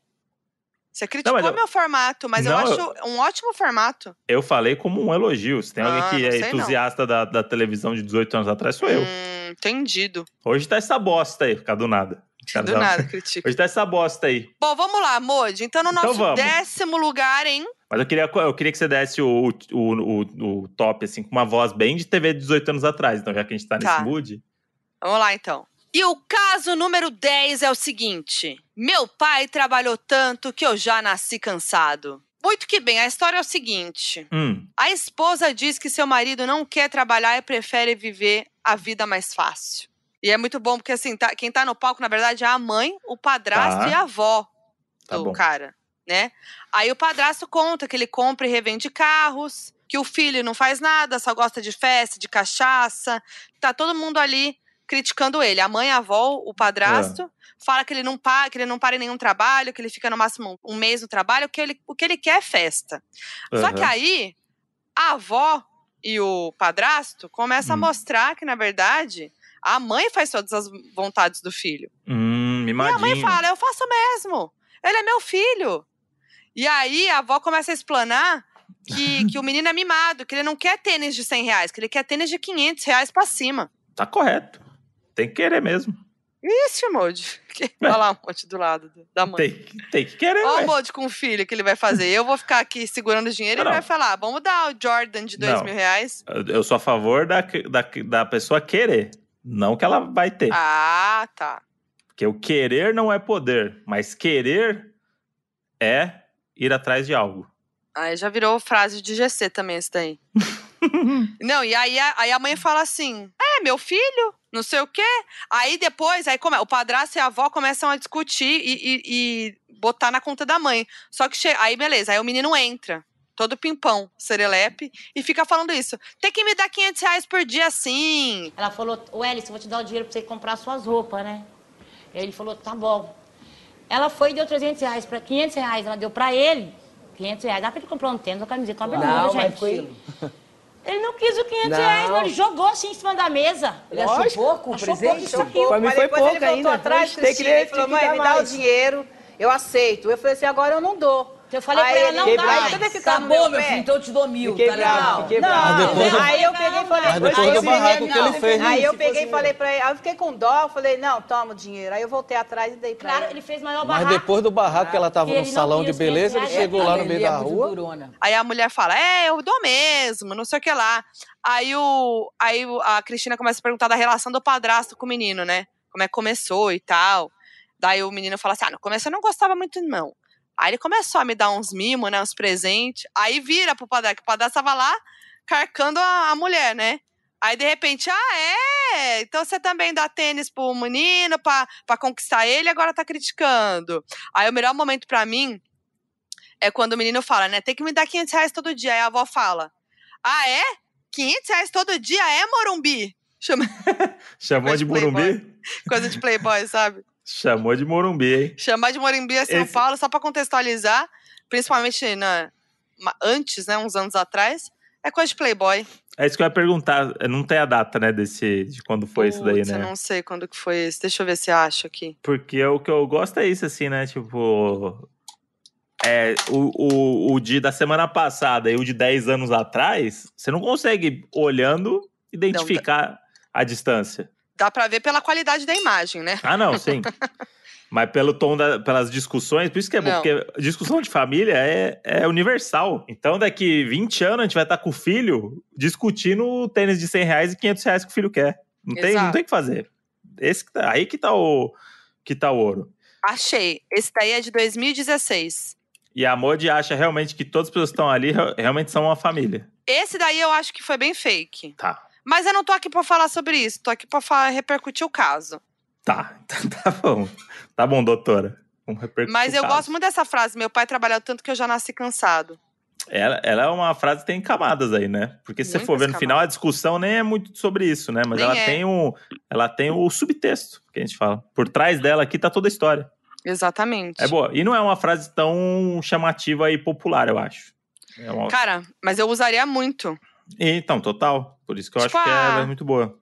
[SPEAKER 2] Você criticou
[SPEAKER 1] mas eu-
[SPEAKER 2] meu formato, mas eu
[SPEAKER 1] Não,
[SPEAKER 2] acho um ótimo formato.
[SPEAKER 1] Eu falei como um elogio. Se tem alguém
[SPEAKER 2] Ah,
[SPEAKER 1] que
[SPEAKER 2] não
[SPEAKER 1] é
[SPEAKER 2] não.
[SPEAKER 1] entusiasta da, da televisão de 18 anos atrás, sou eu.
[SPEAKER 2] Hum, entendido.
[SPEAKER 1] Hoje tá essa bosta aí, ficar do nada.
[SPEAKER 2] Do nada, critica.
[SPEAKER 1] Hoje tá essa bosta aí.
[SPEAKER 2] Bom, vamos lá, Modi. Então, no
[SPEAKER 1] Então
[SPEAKER 2] nosso
[SPEAKER 1] vamos.
[SPEAKER 2] décimo lugar, hein?
[SPEAKER 1] Mas eu queria, eu queria que você desse o, o, o, o top, assim, com uma voz bem de TV de 18 anos atrás. Então, já que a gente tá nesse
[SPEAKER 2] Tá.
[SPEAKER 1] mood.
[SPEAKER 2] Vamos lá, então. E o caso número 10 é o seguinte: Meu pai trabalhou tanto que eu já nasci cansado. Muito que bem, a história é o seguinte:
[SPEAKER 1] Hum,
[SPEAKER 2] a esposa diz que seu marido não quer trabalhar e prefere viver a vida mais fácil. E é muito bom porque, assim, tá- quem tá no palco, na verdade, é a mãe, o padrasto
[SPEAKER 1] Tá.
[SPEAKER 2] e a avó
[SPEAKER 1] tá
[SPEAKER 2] do
[SPEAKER 1] bom.
[SPEAKER 2] cara, né? Aí o padrasto conta que ele compra e revende carros, que o filho não faz nada, só gosta de festa, de cachaça. Tá todo mundo ali criticando ele. A mãe, a avó, o padrasto, fala que ele não para, que ele não para em nenhum trabalho, que ele fica no máximo um mês no trabalho, que ele, o que ele quer é festa. Só que aí a avó e o padrasto começam
[SPEAKER 1] Hum.
[SPEAKER 2] a mostrar que, na verdade, a mãe faz todas as vontades do filho.
[SPEAKER 1] Hum,
[SPEAKER 2] E a mãe fala, eu faço mesmo. Ele é meu filho. E aí a avó começa a explanar que, que o menino é mimado, que ele não quer tênis de 100 reais, que ele quer tênis de 500 reais pra cima.
[SPEAKER 1] Tá correto. Tem que querer mesmo.
[SPEAKER 2] Ixi, Modi. Olha lá um monte do lado da mãe.
[SPEAKER 1] Tem, tem que querer,
[SPEAKER 2] Olha o Modi com o filho que ele vai fazer. Eu vou ficar aqui segurando o dinheiro e
[SPEAKER 1] Não,
[SPEAKER 2] ele
[SPEAKER 1] não.
[SPEAKER 2] vai falar: vamos dar o Jordan de dois
[SPEAKER 1] Não.
[SPEAKER 2] mil reais.
[SPEAKER 1] Eu- Eu sou a favor da, da, da pessoa querer. Não que ela vai ter.
[SPEAKER 2] Ah, tá.
[SPEAKER 1] Porque o querer não é poder, mas querer é ir atrás de algo.
[SPEAKER 2] Aí já virou frase de GC também, esse daí. Não, e aí, a- aí a mãe fala assim: é, meu filho, não sei o quê. Aí depois, aí come, o padrasto e a avó começam a discutir e, e- e botar na conta da mãe. Só que che- aí, beleza, aí o menino entra. Todo pimpão, serelepe, e fica falando isso. Tem que me dar 500 reais por dia, sim.
[SPEAKER 3] Ela falou, ô Elis, eu vou te dar o dinheiro pra você comprar suas roupas, né? Aí ele falou, tá bom. Ela foi e deu 300 reais, pra, 500 reais, ela deu pra ele. 500 reais, dá pra ele comprar um tênis, uma camiseta, uma bermuda,
[SPEAKER 4] Não, mas
[SPEAKER 3] gente.
[SPEAKER 4] foi.
[SPEAKER 3] Ele não quis o 500
[SPEAKER 4] Não.
[SPEAKER 3] reais, não, ele jogou assim em cima da mesa.
[SPEAKER 4] Ele achou
[SPEAKER 5] Lógico.
[SPEAKER 4] pouco o
[SPEAKER 3] Achou
[SPEAKER 4] presente?
[SPEAKER 3] pouco, isso riu.
[SPEAKER 4] Pra mim
[SPEAKER 5] Mas
[SPEAKER 4] foi
[SPEAKER 5] depois
[SPEAKER 4] pouco
[SPEAKER 5] ele voltou
[SPEAKER 4] ainda.
[SPEAKER 5] atrás, Cristina, e falou, mãe,
[SPEAKER 4] dar
[SPEAKER 5] me dá o
[SPEAKER 4] mais.
[SPEAKER 5] dinheiro, eu aceito. Eu falei assim, agora eu não dou.
[SPEAKER 3] Eu falei
[SPEAKER 5] Aí
[SPEAKER 3] pra ela,
[SPEAKER 5] ele,
[SPEAKER 3] não
[SPEAKER 5] "Vai,
[SPEAKER 3] dá
[SPEAKER 5] você vai ficar
[SPEAKER 4] Tá bom,
[SPEAKER 5] meu
[SPEAKER 4] meu
[SPEAKER 5] pé?"
[SPEAKER 4] filho, então eu te dou mil,
[SPEAKER 5] Fiquei
[SPEAKER 4] tá legal?
[SPEAKER 5] bravo, fiquei
[SPEAKER 4] Não,
[SPEAKER 5] bravo.
[SPEAKER 6] Mas depois-
[SPEAKER 5] aí eu peguei e falei,
[SPEAKER 6] Mas depois
[SPEAKER 5] aí
[SPEAKER 6] do
[SPEAKER 5] eu peguei-
[SPEAKER 6] barraco que ele
[SPEAKER 5] não,
[SPEAKER 6] fez,
[SPEAKER 5] Aí eu
[SPEAKER 4] se
[SPEAKER 5] peguei e falei pra ele, aí eu fiquei com dó, eu falei, não, toma o dinheiro. Aí eu voltei atrás e dei pra
[SPEAKER 3] Claro,
[SPEAKER 5] ele.
[SPEAKER 3] fez maior
[SPEAKER 6] Mas
[SPEAKER 3] barraco.
[SPEAKER 6] depois do barraco que ela tava no salão de beleza, ele
[SPEAKER 3] 500 reais,
[SPEAKER 6] chegou lá no meio
[SPEAKER 4] é
[SPEAKER 6] da rua.
[SPEAKER 2] Aí a mulher fala: É, eu dou mesmo, não sei o que lá. Aí, o, aí a Cristina começa a perguntar da relação do padrasto com o menino, né? Como é que começou e tal. Daí o menino fala assim: Ah, no começo eu não gostava muito, não. Aí ele começou a me dar uns mimos, né? Uns presentes. Aí vira pro padrasto, que o padrasto tava lá carcando a, a mulher, né? Aí de repente, ah, é? Então você também dá tênis pro menino pra, pra conquistar ele agora tá criticando. Aí o melhor momento pra mim é quando o menino fala, né? Tem que me dar 500 reais todo dia. Aí a avó fala: Ah, é? 500 reais todo dia é Morumbi? Chama
[SPEAKER 1] Chamou de. Morumbi?
[SPEAKER 2] coisa de playboy, sabe?
[SPEAKER 1] Chamou de Morumbi, hein?
[SPEAKER 2] Chamar de Morumbi é São
[SPEAKER 1] Esse-
[SPEAKER 2] Paulo, só pra contextualizar, principalmente na, ma- antes, né? Uns anos atrás, é coisa de playboy.
[SPEAKER 1] É isso que eu ia perguntar. Não tem a data, né, desse, de quando foi isso daí, né?
[SPEAKER 2] Eu não sei quando que foi esse. Deixa eu ver se eu acho aqui.
[SPEAKER 1] Porque o que eu gosto é isso, assim, né? Tipo. É, o, o, o de da semana passada e o de 10 anos atrás, você não consegue, olhando, identificar a distância.
[SPEAKER 2] Dá pra ver pela qualidade da imagem, né?
[SPEAKER 1] Ah, não, sim. Mas pelo tom, da, pelas discussões, por isso que é bom,
[SPEAKER 2] Não.
[SPEAKER 1] porque discussão de família é, é universal. Então, daqui 20 anos, a gente vai estar com o filho discutindo o tênis de 100 reais e 500 reais que o filho quer. Não tem, não
[SPEAKER 2] Exato.
[SPEAKER 1] tem o que fazer. Esse, que tá- aí que tá, o, que tá o ouro.
[SPEAKER 2] Achei. Esse daí é de 2016.
[SPEAKER 1] E a Modi acha realmente que todas as pessoas que estão ali re- realmente são uma família.
[SPEAKER 2] Esse daí eu acho que foi bem fake.
[SPEAKER 1] Tá.
[SPEAKER 2] Mas eu não tô aqui pra falar sobre isso. Tô aqui pra falar, repercutir o caso.
[SPEAKER 1] Tá. Tá bom. Tá bom, doutora. Vamos repercutir
[SPEAKER 2] Mas eu gosto muito dessa frase. Meu pai trabalhou tanto que eu já nasci cansado.
[SPEAKER 1] Ela, ela é uma frase que tem camadas aí, né? Porque se você for ver
[SPEAKER 2] Muitas
[SPEAKER 1] no final, a discussão nem é muito sobre isso, né? Mas
[SPEAKER 2] Nem
[SPEAKER 1] ela
[SPEAKER 2] é.
[SPEAKER 1] tem um, ela tem o subtexto que a gente fala. Por trás dela aqui tá toda a história.
[SPEAKER 2] Exatamente.
[SPEAKER 1] É boa. E não é uma frase tão chamativa e popular, eu acho. É uma...
[SPEAKER 2] Cara, mas eu usaria muito.
[SPEAKER 1] Então, total. Por isso que eu
[SPEAKER 2] Tipo,
[SPEAKER 1] acho que
[SPEAKER 2] ah,
[SPEAKER 1] é muito boa.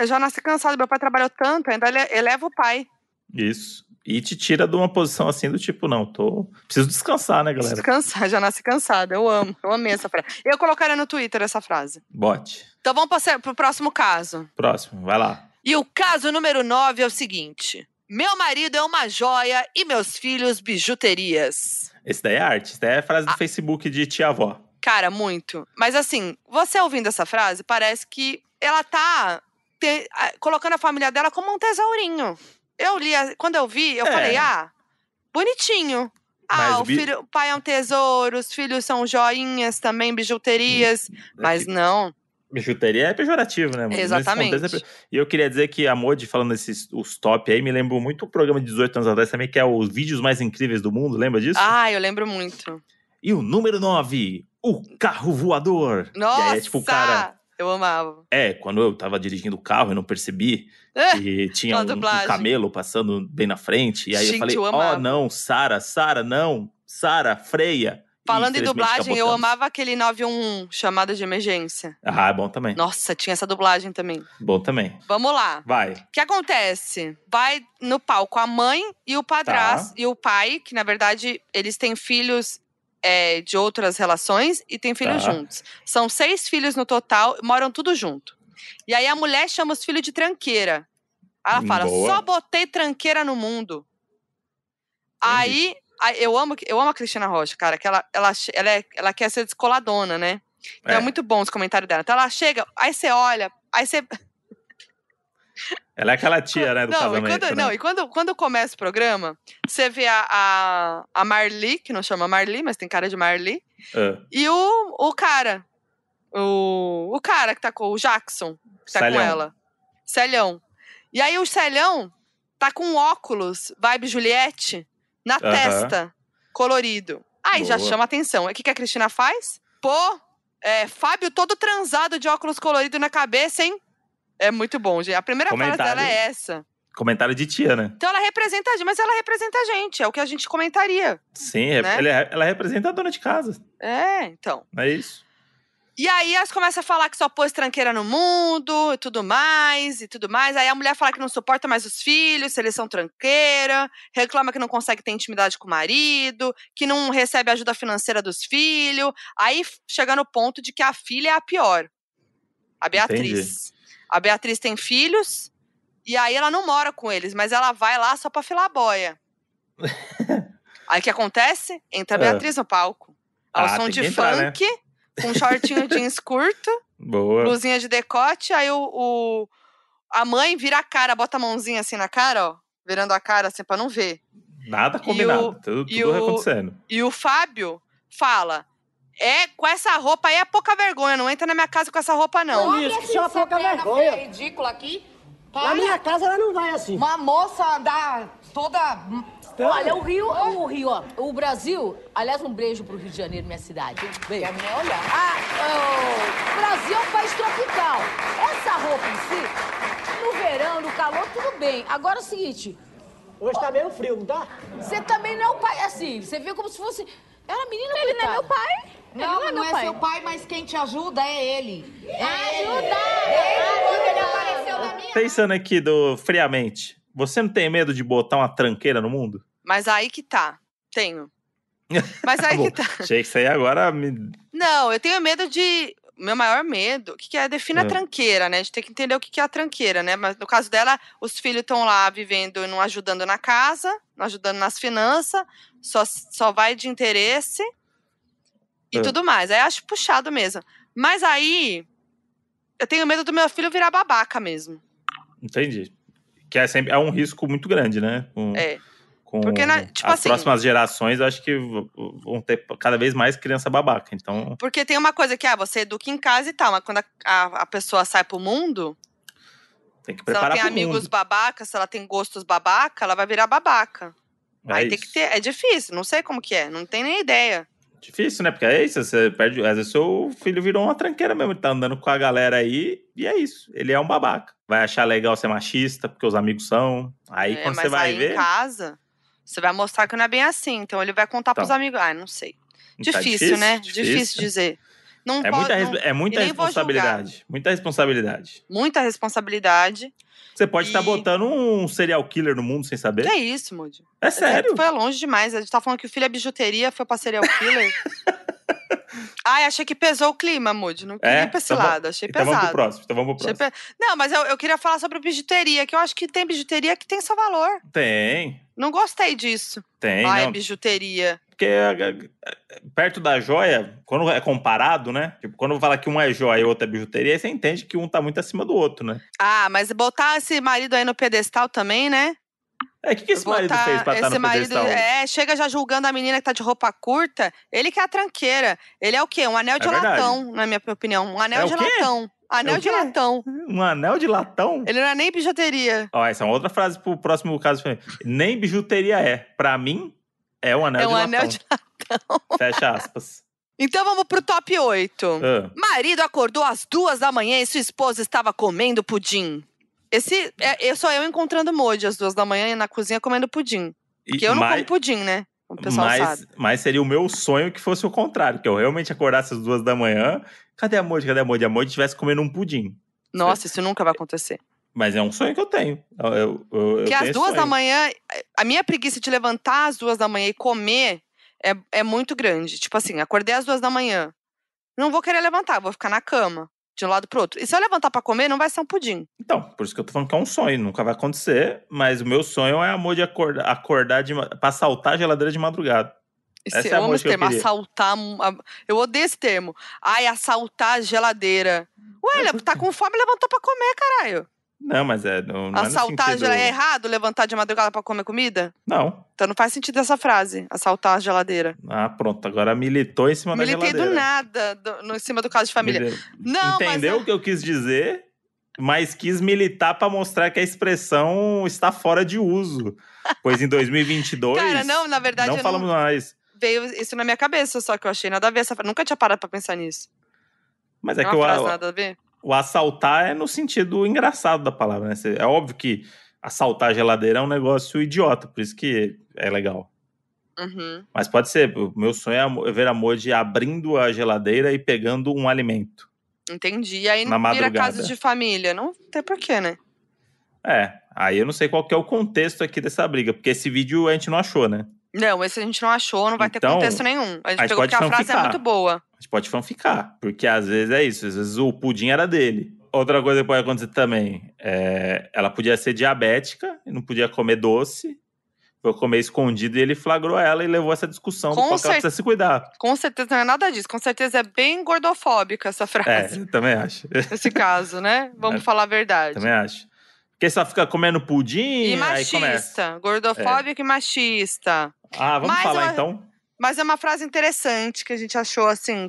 [SPEAKER 2] Eu já nasci cansado. Meu pai trabalhou tanto, ainda ele- eleva o pai.
[SPEAKER 1] Isso. E te tira de uma posição assim do tipo, não, tô. Preciso descansar, né, galera?
[SPEAKER 2] Descansar, já nasci cansado. Eu amo. Eu amei essa frase. Eu colocaria no Twitter essa frase.
[SPEAKER 1] Bote.
[SPEAKER 2] Então vamos passar pro próximo caso.
[SPEAKER 1] Próximo, vai lá.
[SPEAKER 2] E o caso número 9 é o seguinte: Meu marido é uma joia e meus filhos bijuterias.
[SPEAKER 1] Esse daí é arte. Esse daí é a frase do
[SPEAKER 2] Ah.
[SPEAKER 1] Facebook de tia-avó.
[SPEAKER 2] Cara, muito. Mas assim, você ouvindo essa frase, parece que ela tá te- colocando a família dela como um tesourinho. Eu li, quando eu vi, eu
[SPEAKER 1] É.
[SPEAKER 2] falei, ah, bonitinho.
[SPEAKER 1] Mas
[SPEAKER 2] Ah, o,
[SPEAKER 1] bi-
[SPEAKER 2] filho, o pai é um tesouro, os filhos são joinhas também, bijuterias. Mas não.
[SPEAKER 1] Bijuteria é pejorativo, né?
[SPEAKER 2] Exatamente.
[SPEAKER 1] contexto é E eu queria dizer que a Modi, falando esses os top aí, me lembrou muito o programa de 18 anos atrás também, que é os vídeos mais incríveis do mundo, lembra disso?
[SPEAKER 2] Ah, eu lembro muito.
[SPEAKER 1] E o número 9, o carro voador.
[SPEAKER 2] Nossa!
[SPEAKER 1] E aí, é tipo, o cara.
[SPEAKER 2] Eu amava.
[SPEAKER 1] É, quando eu tava dirigindo o carro, eu não percebi que tinha um, um camelo passando bem na frente. E aí
[SPEAKER 2] Gente,
[SPEAKER 1] eu falei,
[SPEAKER 2] eu
[SPEAKER 1] ó,
[SPEAKER 2] amava.
[SPEAKER 1] não, Sara, Sara, não, Sara, freia. E,
[SPEAKER 2] Falando em dublagem, eu amava aquele 911, chamada de emergência.
[SPEAKER 1] Ah, é bom também.
[SPEAKER 2] Nossa, tinha essa dublagem também.
[SPEAKER 1] Bom também.
[SPEAKER 2] Vamos lá.
[SPEAKER 1] Vai.
[SPEAKER 2] O que acontece? Vai no palco a mãe e o padrasto
[SPEAKER 1] Tá.
[SPEAKER 2] e o pai, que na verdade eles têm filhos é, de outras relações e têm filhos
[SPEAKER 1] Tá.
[SPEAKER 2] juntos. São seis filhos no total, moram tudo junto. E aí a mulher chama os filhos de tranqueira. Ela fala,
[SPEAKER 1] Boa.
[SPEAKER 2] só botei tranqueira no mundo. Aí, aí eu amo, eu amo a Cristina Rocha, cara, que ela, ela, ela, é- ela quer ser descoladona, né? Então é.
[SPEAKER 1] É.
[SPEAKER 2] muito bom os comentários dela. Então ela chega, aí você olha, aí você.
[SPEAKER 1] Ela é aquela tia, né, do
[SPEAKER 2] não, e
[SPEAKER 1] casamento.
[SPEAKER 2] quando,
[SPEAKER 1] né?
[SPEAKER 2] não, e quando, quando começa o programa, você vê a, a, a Marli, que não chama Marli, mas tem cara de Marli,
[SPEAKER 1] Ah,
[SPEAKER 2] e o, o cara. O, o cara que tá com o Jackson, que tá com ela. Celhão. E aí o Celhão tá com óculos, vibe Juliette, na
[SPEAKER 1] Aham.
[SPEAKER 2] testa, colorido. Aí já
[SPEAKER 1] Boa.
[SPEAKER 2] chama atenção. O que, que a Cristina faz? Pô, é, Fábio todo transado de óculos colorido na cabeça, hein? É muito bom, gente. A primeira frase
[SPEAKER 1] Comentário.
[SPEAKER 2] dela é essa.
[SPEAKER 1] Comentário de tia, né?
[SPEAKER 2] Então ela representa a gente, mas ela representa a gente, é o que a gente comentaria.
[SPEAKER 1] Sim, é-
[SPEAKER 2] Né?
[SPEAKER 1] ela, é- ela representa a dona de casa.
[SPEAKER 2] É, então.
[SPEAKER 1] É isso?
[SPEAKER 2] E aí elas começam a falar que só pôs tranqueira no mundo e tudo mais, e tudo mais. Aí a mulher fala que não suporta mais os filhos, se eles são tranqueira, reclama que não consegue ter intimidade com o marido, que não recebe ajuda financeira dos filhos. Aí chega no ponto de que a filha é a pior. A Beatriz. A Beatriz tem filhos, e aí ela não mora com eles, mas ela vai lá só pra filar a boia. aí o que acontece? Entra a
[SPEAKER 1] Ah.
[SPEAKER 2] Beatriz no palco. Ao
[SPEAKER 1] Ah,
[SPEAKER 2] som de
[SPEAKER 1] entrar, né?
[SPEAKER 2] funk, com um shortinho jeans curto,
[SPEAKER 1] Boa.
[SPEAKER 2] blusinha de decote, aí o, o- a mãe vira a cara, bota a mãozinha assim na cara, ó, virando a cara assim pra não ver.
[SPEAKER 1] Nada combinado. tudo
[SPEAKER 2] e
[SPEAKER 1] tudo
[SPEAKER 2] o-
[SPEAKER 1] acontecendo.
[SPEAKER 2] E o Fábio fala: "É, com essa roupa aí é pouca vergonha, não entra na minha casa com essa roupa não".
[SPEAKER 4] Isso, que só pouca vergonha.
[SPEAKER 6] ridícula aqui.
[SPEAKER 4] Na
[SPEAKER 6] Para.
[SPEAKER 4] minha casa ela não vai assim.
[SPEAKER 6] Uma moça andar toda.
[SPEAKER 7] Olha, o Rio, o Rio, ó, o Brasil, aliás, um beijo pro Rio de Janeiro, minha cidade. Beijo.
[SPEAKER 6] Quer nem olhar.
[SPEAKER 7] Ah, oh, o Brasil é um país tropical. Essa roupa em si, no verão, no calor, tudo bem. Agora é o seguinte,
[SPEAKER 4] Hoje tá meio frio, não tá?
[SPEAKER 7] você também não é o pai, assim, você vê como se fosse... Era menina
[SPEAKER 8] Ele não é meu pai. Ele
[SPEAKER 6] Não,
[SPEAKER 8] não é
[SPEAKER 6] não é
[SPEAKER 8] pai.
[SPEAKER 6] seu pai, mas quem te ajuda é ele. É
[SPEAKER 7] Ajuda!
[SPEAKER 6] Quando ele apareceu na minha
[SPEAKER 1] Pensando aqui do friamente, você não tem medo de botar uma tranqueira no mundo?
[SPEAKER 2] Mas aí que tá. Tenho. Mas aí
[SPEAKER 1] Tá bom.
[SPEAKER 2] que tá.
[SPEAKER 1] Achei que isso aí agora me.
[SPEAKER 2] Não, eu tenho medo de. Meu maior medo, o que, que é? Define a
[SPEAKER 1] Ah.
[SPEAKER 2] tranqueira, né? A gente tem que entender o que, que é a tranqueira, né? Mas no caso dela, os filhos estão lá vivendo e não ajudando na casa, não ajudando nas finanças, só, só vai de interesse e
[SPEAKER 1] Ah.
[SPEAKER 2] tudo mais. Aí acho puxado mesmo. Mas aí, eu tenho medo do meu filho virar babaca mesmo.
[SPEAKER 1] Entendi. Que é sempre é um risco muito grande, né? Com,
[SPEAKER 2] É.
[SPEAKER 1] com
[SPEAKER 2] Porque, né, tipo
[SPEAKER 1] as
[SPEAKER 2] assim-
[SPEAKER 1] próximas gerações, eu acho que vão ter cada vez mais criança babaca. Então,
[SPEAKER 2] Porque tem uma coisa que, ah, você educa em casa e tal, mas quando a, a, a pessoa sai pro mundo,
[SPEAKER 1] tem que
[SPEAKER 2] se ela
[SPEAKER 1] preparar
[SPEAKER 2] tem amigos
[SPEAKER 1] mundo.
[SPEAKER 2] babacas, se ela tem gostos babaca, ela vai virar babaca.
[SPEAKER 1] É
[SPEAKER 2] Aí tem que
[SPEAKER 1] isso.
[SPEAKER 2] ter. É difícil, não sei como que é, não tem nem ideia.
[SPEAKER 1] Difícil, né? Porque é isso, você perde. Às vezes seu filho virou uma tranqueira mesmo, ele tá andando com a galera aí, e é isso. Ele é um babaca. Vai achar legal ser machista, porque os amigos são. Aí
[SPEAKER 2] É,
[SPEAKER 1] quando você vai
[SPEAKER 2] aí
[SPEAKER 1] ver.
[SPEAKER 2] em casa, você vai mostrar que não é bem assim. Então ele vai contar pros
[SPEAKER 1] Então.
[SPEAKER 2] amigos. Ah, não sei.
[SPEAKER 1] tá
[SPEAKER 2] Difícil, né? Difícil, dizer. Não
[SPEAKER 1] É
[SPEAKER 2] pode,
[SPEAKER 1] muita,
[SPEAKER 2] não-
[SPEAKER 1] é muita responsabilidade. Muita responsabilidade.
[SPEAKER 2] muita responsabilidade.
[SPEAKER 1] Você pode estar
[SPEAKER 2] E-
[SPEAKER 1] botando um serial killer no mundo sem saber.
[SPEAKER 2] Que é isso, Moody?
[SPEAKER 1] É sério.
[SPEAKER 2] Foi longe demais. A gente tá falando que o filho é bijuteria, foi pra serial killer. Ai, achei que pesou o clima, Moody. Não queria
[SPEAKER 1] É?
[SPEAKER 2] ir pra esse
[SPEAKER 1] Então
[SPEAKER 2] lado. Achei
[SPEAKER 1] Então vamos pro
[SPEAKER 2] pesado.
[SPEAKER 1] próximo. Então vamos pro próximo.
[SPEAKER 2] pe- Não, mas eu, eu queria falar sobre bijuteria, que eu acho que tem bijuteria que tem seu valor.
[SPEAKER 1] Tem,
[SPEAKER 2] Não gostei disso.
[SPEAKER 1] tem.
[SPEAKER 2] Ai,
[SPEAKER 1] não.
[SPEAKER 2] bijuteria.
[SPEAKER 1] Porque é, é, perto da joia, quando é comparado, né? Tipo, quando fala que um é joia e outro é bijuteria, aí você entende que um tá muito acima do outro, né?
[SPEAKER 2] Ah, mas botar esse marido aí no pedestal também, né?
[SPEAKER 1] É, o que, que esse marido
[SPEAKER 2] Botar
[SPEAKER 1] fez pra estar
[SPEAKER 2] esse
[SPEAKER 1] no
[SPEAKER 2] marido,
[SPEAKER 1] pedestal?
[SPEAKER 2] É, chega já julgando a menina que tá de roupa curta. Ele que é a tranqueira. Ele é o quê? Um anel de
[SPEAKER 1] É verdade.
[SPEAKER 2] latão, na minha opinião. Um anel
[SPEAKER 1] É
[SPEAKER 2] de latão. Anel
[SPEAKER 1] o
[SPEAKER 2] de latão.
[SPEAKER 1] Um anel de latão?
[SPEAKER 2] Ele não é nem bijuteria.
[SPEAKER 1] Ó, essa é uma outra frase pro próximo caso. Nem bijuteria é. Pra mim, é um anel
[SPEAKER 2] é
[SPEAKER 1] de
[SPEAKER 2] um
[SPEAKER 1] latão.
[SPEAKER 2] anel de
[SPEAKER 1] Fecha aspas.
[SPEAKER 2] Então vamos pro top 8.
[SPEAKER 1] Ah,
[SPEAKER 2] Marido acordou às duas da manhã e sua esposa estava comendo pudim. Esse é, é só eu encontrando Moji às duas da manhã na cozinha comendo pudim.
[SPEAKER 1] e-
[SPEAKER 2] Porque eu não
[SPEAKER 1] mas,
[SPEAKER 2] como pudim, né? O pessoal
[SPEAKER 1] mas,
[SPEAKER 2] sabe.
[SPEAKER 1] mas seria o meu sonho que fosse o contrário. Que eu realmente acordasse às duas da manhã. Cadê a Moji? Cadê a Moji? A Moji estivesse comendo um pudim.
[SPEAKER 2] Nossa, isso nunca vai acontecer.
[SPEAKER 1] Mas é um sonho que eu tenho. Eu, eu, eu, eu
[SPEAKER 2] às duas da manhã, a minha preguiça de levantar às duas da manhã e comer é, é muito grande. Tipo assim, acordei às duas da manhã. Não vou querer levantar, vou ficar na cama. de um lado pro outro. E se eu levantar pra comer, não vai ser um pudim.
[SPEAKER 1] Então, por isso que eu tô falando que é um sonho, nunca vai acontecer, mas o meu sonho é amor de acordar, acordar de, pra saltar a geladeira de madrugada.
[SPEAKER 2] Esse,
[SPEAKER 1] Essa é
[SPEAKER 2] eu amo
[SPEAKER 1] moça
[SPEAKER 2] esse
[SPEAKER 1] que eu
[SPEAKER 2] termo, assaltar. Eu odeio esse termo. Ai, assaltar a geladeira. Ué,
[SPEAKER 1] É
[SPEAKER 2] tá com fome, levantou pra comer, caralho.
[SPEAKER 1] Não, mas é. Não, não é
[SPEAKER 2] assaltar a
[SPEAKER 1] sentido...
[SPEAKER 2] geladeira. É errado levantar de madrugada pra comer comida?
[SPEAKER 1] Não.
[SPEAKER 2] Então não faz sentido essa frase, assaltar a geladeira.
[SPEAKER 1] Ah, pronto. Agora militou em cima
[SPEAKER 2] Militei
[SPEAKER 1] da
[SPEAKER 2] do
[SPEAKER 1] geladeira.
[SPEAKER 2] nada do- no, em cima do caso de família.
[SPEAKER 1] Mili-
[SPEAKER 2] Não,
[SPEAKER 1] Entendeu
[SPEAKER 2] mas.
[SPEAKER 1] o que eu quis dizer, mas quis militar pra mostrar que a expressão está fora de uso. Pois em 2022.
[SPEAKER 2] Cara, não, na verdade,
[SPEAKER 1] não
[SPEAKER 2] eu
[SPEAKER 1] falamos
[SPEAKER 2] não-
[SPEAKER 1] mais.
[SPEAKER 2] Veio isso na minha cabeça, só que eu achei nada a ver. Essa... Nunca tinha parado pra pensar nisso.
[SPEAKER 1] Mas
[SPEAKER 2] É
[SPEAKER 1] é que o,
[SPEAKER 2] frase nada a ver.
[SPEAKER 1] O assaltar é no sentido engraçado da palavra, né? É óbvio que assaltar a geladeira é um negócio idiota, por isso que é legal.
[SPEAKER 2] Uhum.
[SPEAKER 1] Mas pode ser, o meu sonho é é ver a Moji abrindo a geladeira e pegando um alimento.
[SPEAKER 2] Entendi. E aí
[SPEAKER 1] Na
[SPEAKER 2] não vira
[SPEAKER 1] madrugada.
[SPEAKER 2] casa de família. Não tem porquê, né?
[SPEAKER 1] É, aí eu não sei qual é o contexto aqui dessa briga, porque esse vídeo a gente não achou, né?
[SPEAKER 2] Não, esse a gente não achou, não vai ter
[SPEAKER 1] Então,
[SPEAKER 2] contexto nenhum. A gente
[SPEAKER 1] a gente
[SPEAKER 2] pegou porque a frase é muito boa.
[SPEAKER 1] A gente pode fanficar, porque às vezes é isso, às vezes o pudim era dele. Outra coisa que pode acontecer também, é, ela podia ser diabética e não podia comer doce, foi comer escondido e ele flagrou ela e levou essa discussão
[SPEAKER 2] Com
[SPEAKER 1] qual que ela
[SPEAKER 2] cer-
[SPEAKER 1] precisa se cuidar.
[SPEAKER 2] Com certeza não é nada disso. Com certeza é bem gordofóbica essa
[SPEAKER 1] É,
[SPEAKER 2] frase.
[SPEAKER 1] eu também acho.
[SPEAKER 2] Nesse caso, né? Vamos
[SPEAKER 1] É,
[SPEAKER 2] falar a verdade.
[SPEAKER 1] também acho. Porque só fica comendo pudim,
[SPEAKER 2] E
[SPEAKER 1] aí começa.
[SPEAKER 2] machista. Gordofóbico e machista.
[SPEAKER 1] Ah, vamos
[SPEAKER 2] Mas
[SPEAKER 1] falar
[SPEAKER 2] eu-
[SPEAKER 1] então?
[SPEAKER 2] Mas é uma frase interessante que a gente achou, assim,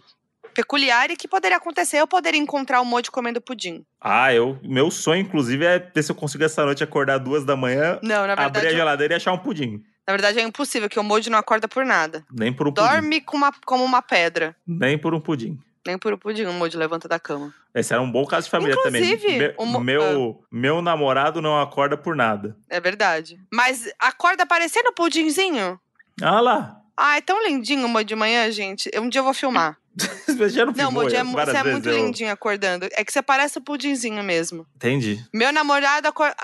[SPEAKER 2] peculiar e que poderia acontecer. Eu poderia encontrar o Modi comendo pudim.
[SPEAKER 1] Ah, eu, meu sonho, inclusive, é ver se eu consigo essa noite acordar duas da manhã,
[SPEAKER 2] Não, na
[SPEAKER 1] abrir
[SPEAKER 2] verdade,
[SPEAKER 1] a geladeira e achar um pudim.
[SPEAKER 2] na verdade é impossível, que o Modi não acorda por nada.
[SPEAKER 1] Nem por um pudim.
[SPEAKER 2] Dorme com uma, como uma pedra.
[SPEAKER 1] Nem por um pudim.
[SPEAKER 2] Nem por um pudim o Modi levanta da cama.
[SPEAKER 1] Esse era um bom caso de família
[SPEAKER 2] Inclusive,
[SPEAKER 1] também. Me-
[SPEAKER 2] mo-
[SPEAKER 1] meu, meu namorado não acorda por nada.
[SPEAKER 2] É verdade. Mas acorda parecendo pudinzinho.
[SPEAKER 1] Ah lá.
[SPEAKER 2] Ah, é tão lindinho o Modi de manhã, gente. Um dia eu vou filmar.
[SPEAKER 1] Você já não
[SPEAKER 2] Não,
[SPEAKER 1] filmou
[SPEAKER 2] é, você é muito
[SPEAKER 1] eu-
[SPEAKER 2] lindinho acordando. É que você parece o pudinzinho mesmo.
[SPEAKER 1] Entendi.
[SPEAKER 2] Meu namorado acorda.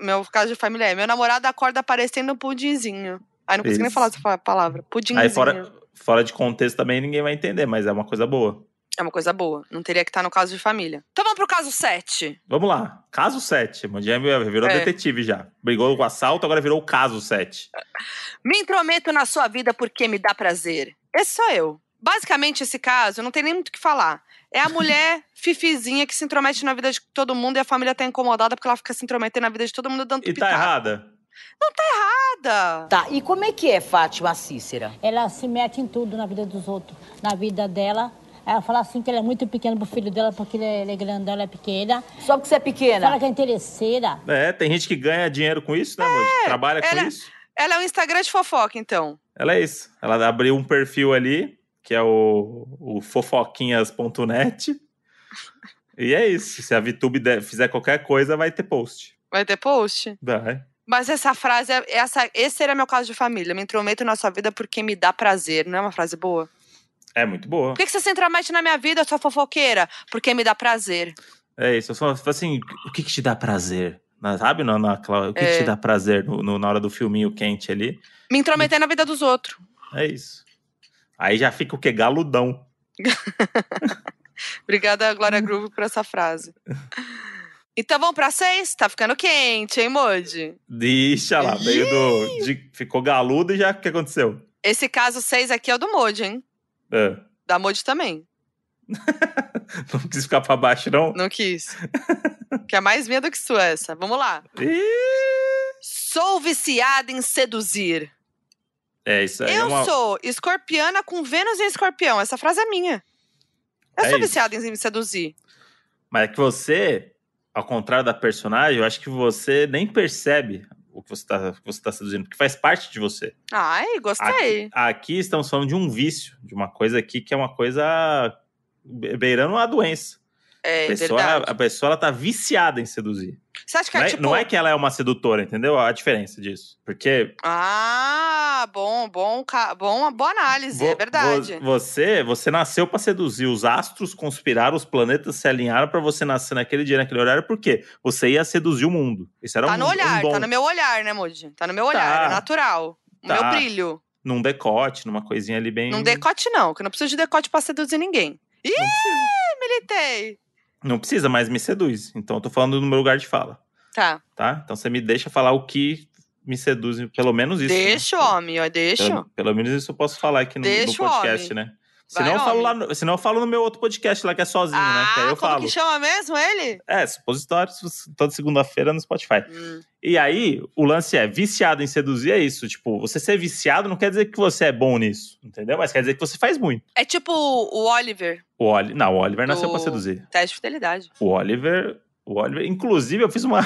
[SPEAKER 2] Meu caso de família é: meu namorado acorda parecendo um pudinzinho. Ai, não consigo nem
[SPEAKER 1] Isso.
[SPEAKER 2] falar essa palavra. Pudinzinho.
[SPEAKER 1] Aí fora, fora de contexto também ninguém vai entender, mas é uma coisa boa.
[SPEAKER 2] É uma coisa boa. Não teria que estar no caso de família. Então vamos pro caso 7.
[SPEAKER 1] Vamos lá. Caso 7. Mondi virou
[SPEAKER 2] É.
[SPEAKER 1] detetive já. Brigou com o assalto, agora virou o caso 7.
[SPEAKER 2] Me intrometo na sua vida porque me dá prazer. Esse sou eu. Basicamente, esse caso, não tem nem muito o que falar. É a mulher fifizinha que se intromete na vida de todo mundo e a família tá incomodada porque ela fica se intrometendo na vida de todo mundo dando
[SPEAKER 1] E tá errada?
[SPEAKER 2] Nada.
[SPEAKER 7] Tá, e como é que é Fátima Cícera?
[SPEAKER 8] Ela se mete em tudo na vida dos outros, na vida dela. Ela fala assim que ela é muito pequena pro filho dela, porque ele é, ele é grandão, ela é pequena.
[SPEAKER 7] Só porque você é pequena.
[SPEAKER 8] Fala que é interesseira.
[SPEAKER 1] É, tem gente que ganha dinheiro com isso, né, Moji? Trabalha
[SPEAKER 2] ela-
[SPEAKER 1] com isso.
[SPEAKER 2] Ela é um Instagram de fofoca, então.
[SPEAKER 1] Ela é isso. Ela abriu um perfil ali, que é o, o fofoquinhas.net. E é isso. Se a VTube fizer qualquer coisa, vai ter post.
[SPEAKER 2] Vai ter post?
[SPEAKER 1] Vai.
[SPEAKER 2] Mas essa frase, é- essa, esse era meu caso de família. Me intrometo na sua vida porque me dá prazer. Não é uma frase boa?
[SPEAKER 1] É muito boa.
[SPEAKER 2] Por que, que você se intromete na minha vida, sua fofoqueira? Porque me dá prazer.
[SPEAKER 1] É isso. Eu só falo assim, o que que te dá prazer? Na- Sabe, na, naquela- o que, que
[SPEAKER 2] É.
[SPEAKER 1] te dá prazer no, no- na hora do filminho quente ali?
[SPEAKER 2] Me intrometer na vida dos outros.
[SPEAKER 1] É isso. Aí já fica o quê? Galudão.
[SPEAKER 2] Obrigada, Glória Groove, por essa frase. Então vamos pra seis? Tá ficando quente, hein, Modi?
[SPEAKER 1] Deixa lá, veio do. de- ficou galudo e já o que aconteceu?
[SPEAKER 2] Esse caso seis aqui é o do Modi, hein?
[SPEAKER 1] É.
[SPEAKER 2] Da Modi também.
[SPEAKER 1] Não quis ficar pra baixo, não?
[SPEAKER 2] Não quis. que é mais minha do que sua essa. Vamos lá.
[SPEAKER 1] Ih,
[SPEAKER 2] Sou viciada em seduzir.
[SPEAKER 1] É isso aí. é
[SPEAKER 2] Eu
[SPEAKER 1] uma-
[SPEAKER 2] sou escorpiana com Vênus em escorpião. Essa frase é minha. Eu
[SPEAKER 1] É
[SPEAKER 2] sou
[SPEAKER 1] isso.
[SPEAKER 2] viciada em me seduzir.
[SPEAKER 1] Mas é que você, ao contrário da personagem, eu acho que você nem percebe o que você está tá seduzindo, porque faz parte de você.
[SPEAKER 2] Ai, gostei.
[SPEAKER 1] Aqui, aqui estamos falando de um vício, de uma coisa aqui que é uma coisa be- beirando uma doença.
[SPEAKER 2] É
[SPEAKER 1] a pessoa,
[SPEAKER 2] verdade.
[SPEAKER 1] a pessoa ela tá viciada em seduzir.
[SPEAKER 2] Você acha que
[SPEAKER 1] Não
[SPEAKER 2] é
[SPEAKER 1] é,
[SPEAKER 2] tipo.
[SPEAKER 1] não é que ela é uma sedutora, entendeu? A diferença disso. Porque
[SPEAKER 2] Ah, bom, bom, bom, boa análise,
[SPEAKER 1] vo-
[SPEAKER 2] é verdade.
[SPEAKER 1] vo- você, você nasceu pra seduzir. Os astros conspiraram, os planetas se alinharam pra você nascer naquele dia, naquele horário, porque você ia seduzir o mundo. Isso era
[SPEAKER 2] Tá
[SPEAKER 1] um,
[SPEAKER 2] no olhar,
[SPEAKER 1] um
[SPEAKER 2] tá no meu olhar, né, Moody? Tá no meu olhar,
[SPEAKER 1] Tá.
[SPEAKER 2] é natural. O
[SPEAKER 1] Tá.
[SPEAKER 2] meu brilho.
[SPEAKER 1] Num decote, numa coisinha ali bem.
[SPEAKER 2] Não decote, não, que eu não preciso de decote pra seduzir ninguém. Ih, militei!
[SPEAKER 1] Não precisa, mas me seduz. Então eu tô falando no meu lugar de fala,
[SPEAKER 2] Tá.
[SPEAKER 1] tá? Então você me deixa falar o que me seduz, pelo menos isso. né?
[SPEAKER 2] Deixa o homem, ó, deixa.
[SPEAKER 1] Pelo, pelo menos isso eu posso falar aqui no, no
[SPEAKER 2] Deixa o
[SPEAKER 1] podcast,
[SPEAKER 2] homem.
[SPEAKER 1] né?
[SPEAKER 2] Vai,
[SPEAKER 1] Senão eu, falo lá no, senão eu falo no meu outro podcast lá, que é sozinho, né?
[SPEAKER 2] ah,
[SPEAKER 1] Que aí eu
[SPEAKER 2] como
[SPEAKER 1] falo.
[SPEAKER 2] que chama mesmo ele?
[SPEAKER 1] É, supositórios toda segunda-feira no Spotify.
[SPEAKER 2] Hum.
[SPEAKER 1] E aí, o lance é, viciado em seduzir é isso. Tipo, você ser viciado não quer dizer que você é bom nisso, entendeu? Mas quer dizer que você faz muito.
[SPEAKER 2] É tipo o Oliver,
[SPEAKER 1] O Oli... Não, o Oliver nasceu pra seduzir.
[SPEAKER 2] teste de fidelidade.
[SPEAKER 1] O Oliver... O Oliver... Inclusive, eu fiz uma...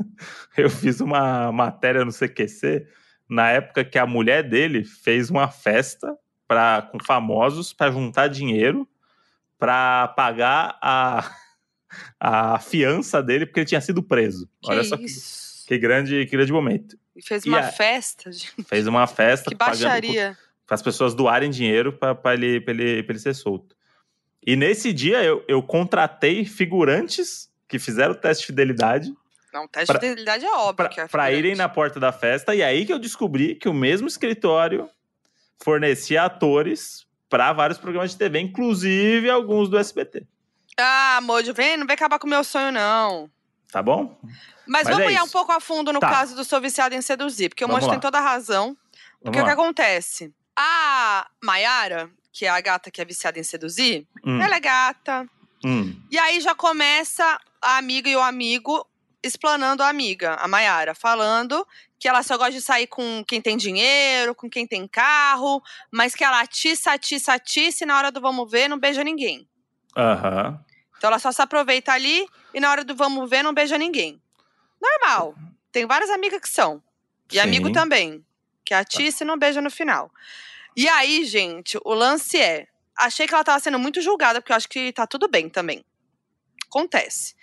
[SPEAKER 1] eu fiz uma matéria no CQC na época que a mulher dele fez uma festa pra... com famosos pra juntar dinheiro pra pagar a... a fiança dele porque ele tinha sido preso.
[SPEAKER 2] Que
[SPEAKER 1] Olha só que, que grande, que grande momento.
[SPEAKER 2] E fez
[SPEAKER 1] E
[SPEAKER 2] uma
[SPEAKER 1] a-
[SPEAKER 2] festa. gente.
[SPEAKER 1] Fez uma festa
[SPEAKER 2] Que baixaria.
[SPEAKER 1] para as pessoas doarem dinheiro para ele, pra ele, pra ele ser solto. E nesse dia eu, eu contratei figurantes que fizeram o teste de fidelidade
[SPEAKER 2] Não, teste
[SPEAKER 1] Pra-
[SPEAKER 2] de fidelidade é óbvio que é
[SPEAKER 1] para irem na porta da festa. E aí que eu descobri que o mesmo escritório fornecia atores para vários programas de TV, inclusive alguns do SBT.
[SPEAKER 2] Ah, Mojo, vem, não vem acabar com o meu sonho, não.
[SPEAKER 1] Tá bom?
[SPEAKER 2] Mas,
[SPEAKER 1] Mas
[SPEAKER 2] vamos
[SPEAKER 1] é
[SPEAKER 2] ir um pouco a fundo no
[SPEAKER 1] Tá.
[SPEAKER 2] caso do Sou Viciado em Seduzir, porque o Mojo tem toda a razão. Porque o que acontece? A Mayara, que é a gata que é viciada em seduzir,
[SPEAKER 1] Hum,
[SPEAKER 2] ela é gata.
[SPEAKER 1] hum.
[SPEAKER 2] E aí já começa a amiga e o amigo explanando a amiga, a Mayara, falando que ela só gosta de sair com quem tem dinheiro, com quem tem carro, mas que ela atiça, atiça, atiça e na hora do vamos ver não beija ninguém.
[SPEAKER 1] Aham.
[SPEAKER 2] Então ela só se aproveita ali e na hora do vamos ver não beija ninguém. Normal. Tem várias amigas que são. E
[SPEAKER 1] Sim.
[SPEAKER 2] amigo também. Que atiça e não beija no final. E aí, gente, o lance é. Achei que ela tava sendo muito julgada, porque eu acho que tá tudo bem também. Acontece.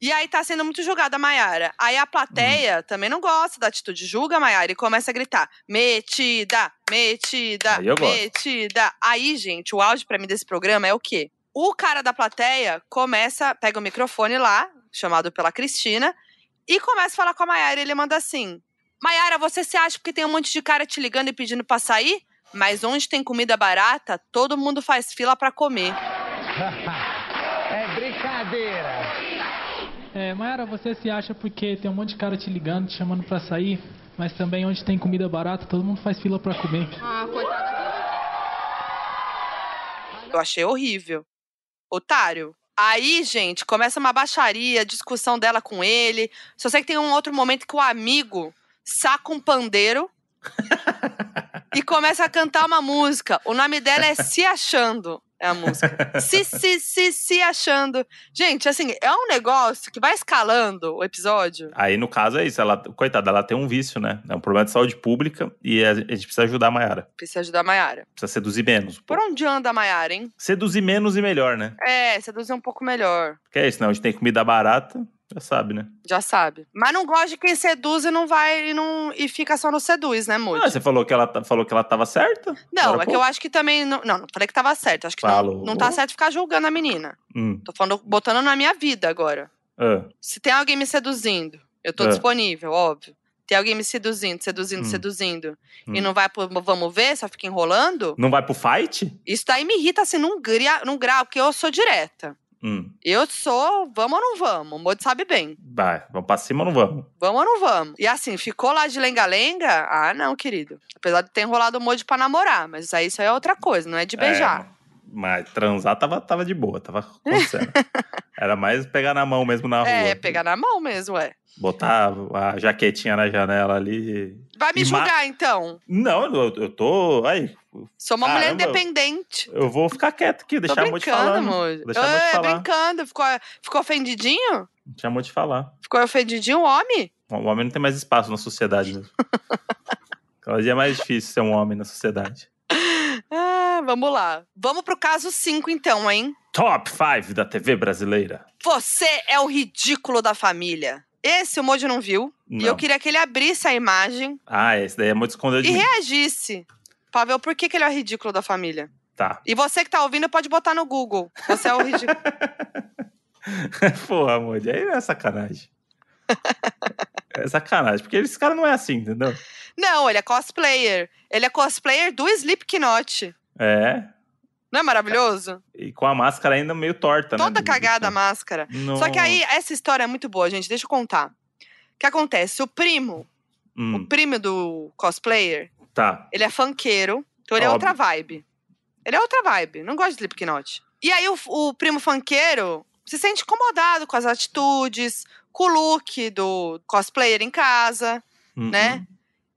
[SPEAKER 2] E aí tá sendo muito julgada a Maiara. Aí a
[SPEAKER 1] Uhum.
[SPEAKER 2] plateia também não gosta da atitude, julga a Maiara e começa a gritar: metida, metida,
[SPEAKER 1] Aí eu gosto.
[SPEAKER 2] metida. Aí, gente, o áudio pra mim desse programa é o quê? O cara da plateia começa, pega o microfone lá, chamado pela Cristina, e começa a falar com a Maiara. E ele manda assim: Maiara, você se acha porque tem um monte de cara te ligando e pedindo pra sair? Mas onde tem comida barata, todo mundo faz fila pra comer.
[SPEAKER 4] É brincadeira.
[SPEAKER 9] É, Mayara, você se acha porque tem um monte de cara te ligando, te chamando pra sair, mas também onde tem comida barata, todo mundo faz fila pra comer.
[SPEAKER 2] Eu achei horrível. Otário. Aí, gente, começa uma baixaria, discussão dela com ele. Só sei que tem um outro momento que o amigo saca um pandeiro e começa a cantar uma música. O nome dela é Se Achando. É a música. Se, se, se, se achando. Gente, assim, é um negócio que vai escalando o episódio.
[SPEAKER 1] Aí, no caso, é isso. Ela, coitada, ela tem um vício, né? É um problema de saúde pública e a gente precisa ajudar a Maiara.
[SPEAKER 2] Precisa ajudar a Maiara.
[SPEAKER 1] Precisa seduzir menos.
[SPEAKER 2] Por onde anda a Maiara, hein?
[SPEAKER 1] Seduzir menos e melhor, né?
[SPEAKER 2] É, seduzir um pouco melhor.
[SPEAKER 1] Porque é isso, né? Onde tem comida barata, já sabe, né?
[SPEAKER 2] Já sabe. Mas não gosta de quem seduz e não vai e, não, e fica só no seduz, né, Moody?
[SPEAKER 1] Ah, você falou que ela, ta- falou que ela tava certa?
[SPEAKER 2] não, é que eu acho que também. Não, não, não falei que tava certo. Acho que não,
[SPEAKER 1] Falou.
[SPEAKER 2] não tá certo ficar julgando a menina.
[SPEAKER 1] Hum,
[SPEAKER 2] Tô falando, botando na minha vida agora.
[SPEAKER 1] ah,
[SPEAKER 2] Se tem alguém me seduzindo, eu tô
[SPEAKER 1] É.
[SPEAKER 2] disponível, óbvio. Tem alguém me seduzindo, seduzindo,
[SPEAKER 1] Hum.
[SPEAKER 2] seduzindo. E
[SPEAKER 1] Hum.
[SPEAKER 2] não vai pro vamos ver, só fica enrolando.
[SPEAKER 1] Não vai pro fight?
[SPEAKER 2] Isso daí me irrita assim num, num grau, porque eu sou direta.
[SPEAKER 1] Hum,
[SPEAKER 2] Eu sou, vamos ou não vamos? O Moody sabe bem.
[SPEAKER 1] vai. Vamos pra cima ou não vamos?
[SPEAKER 2] Vamos ou não vamos? E assim, ficou lá de lenga-lenga? Ah, não, querido. Apesar de ter enrolado o Moody pra namorar, mas aí isso aí é outra coisa, não é de beijar.
[SPEAKER 1] É, mas transar tava, tava de boa, tava acontecendo. Era mais pegar na mão mesmo na rua.
[SPEAKER 2] É, pegar na mão mesmo, é.
[SPEAKER 1] Botar a jaquetinha na janela ali.
[SPEAKER 2] Vai me
[SPEAKER 1] ma-
[SPEAKER 2] julgar, então.
[SPEAKER 1] Não, eu, eu tô. Aí,
[SPEAKER 2] Sou uma mulher
[SPEAKER 1] Caramba.
[SPEAKER 2] independente.
[SPEAKER 1] eu vou ficar quieto aqui, deixar a Mo te
[SPEAKER 2] brincando,
[SPEAKER 1] falando.
[SPEAKER 2] Moody.
[SPEAKER 1] Deixar a Mo te
[SPEAKER 2] É,
[SPEAKER 1] falar.
[SPEAKER 2] brincando. Ficou, ficou ofendidinho?
[SPEAKER 1] Deixar a Mo te falar.
[SPEAKER 2] Ficou ofendidinho, homem?
[SPEAKER 1] O homem não tem mais espaço na sociedade mesmo. Cada dia é mais difícil ser um homem na sociedade.
[SPEAKER 2] Ah, vamos lá. Vamos pro caso 5, então, hein?
[SPEAKER 1] Top 5 da TV brasileira.
[SPEAKER 2] Você é o ridículo da família. Esse o Moody não viu. E
[SPEAKER 1] Não.
[SPEAKER 2] eu queria que ele abrisse a imagem
[SPEAKER 1] Ah, esse daí é muito escondeu de
[SPEAKER 2] e
[SPEAKER 1] mim.
[SPEAKER 2] reagisse. Pra ver o porquê que ele é o ridículo da família.
[SPEAKER 1] Tá.
[SPEAKER 2] E você que tá ouvindo pode botar no Google. Você é o ridículo.
[SPEAKER 1] Porra, amor, aí é sacanagem. é sacanagem, porque esse cara não é assim, entendeu?
[SPEAKER 2] não, ele é cosplayer. Ele é cosplayer do Slipknot.
[SPEAKER 1] É.
[SPEAKER 2] Não é maravilhoso?
[SPEAKER 1] E com a máscara ainda meio torta, né?
[SPEAKER 2] Toda cagada a máscara. Só que aí, essa história é muito boa, gente. Deixa eu contar. O que acontece? O primo, o
[SPEAKER 1] Hum,
[SPEAKER 2] primo do cosplayer,
[SPEAKER 1] tá.
[SPEAKER 2] ele é funkeiro, então ele é
[SPEAKER 1] Óbvio.
[SPEAKER 2] outra vibe. Ele é outra vibe, não gosta de Slipknot. E aí o, o primo funkeiro se sente incomodado com as atitudes, com o look do cosplayer em casa,
[SPEAKER 1] Hum,
[SPEAKER 2] né?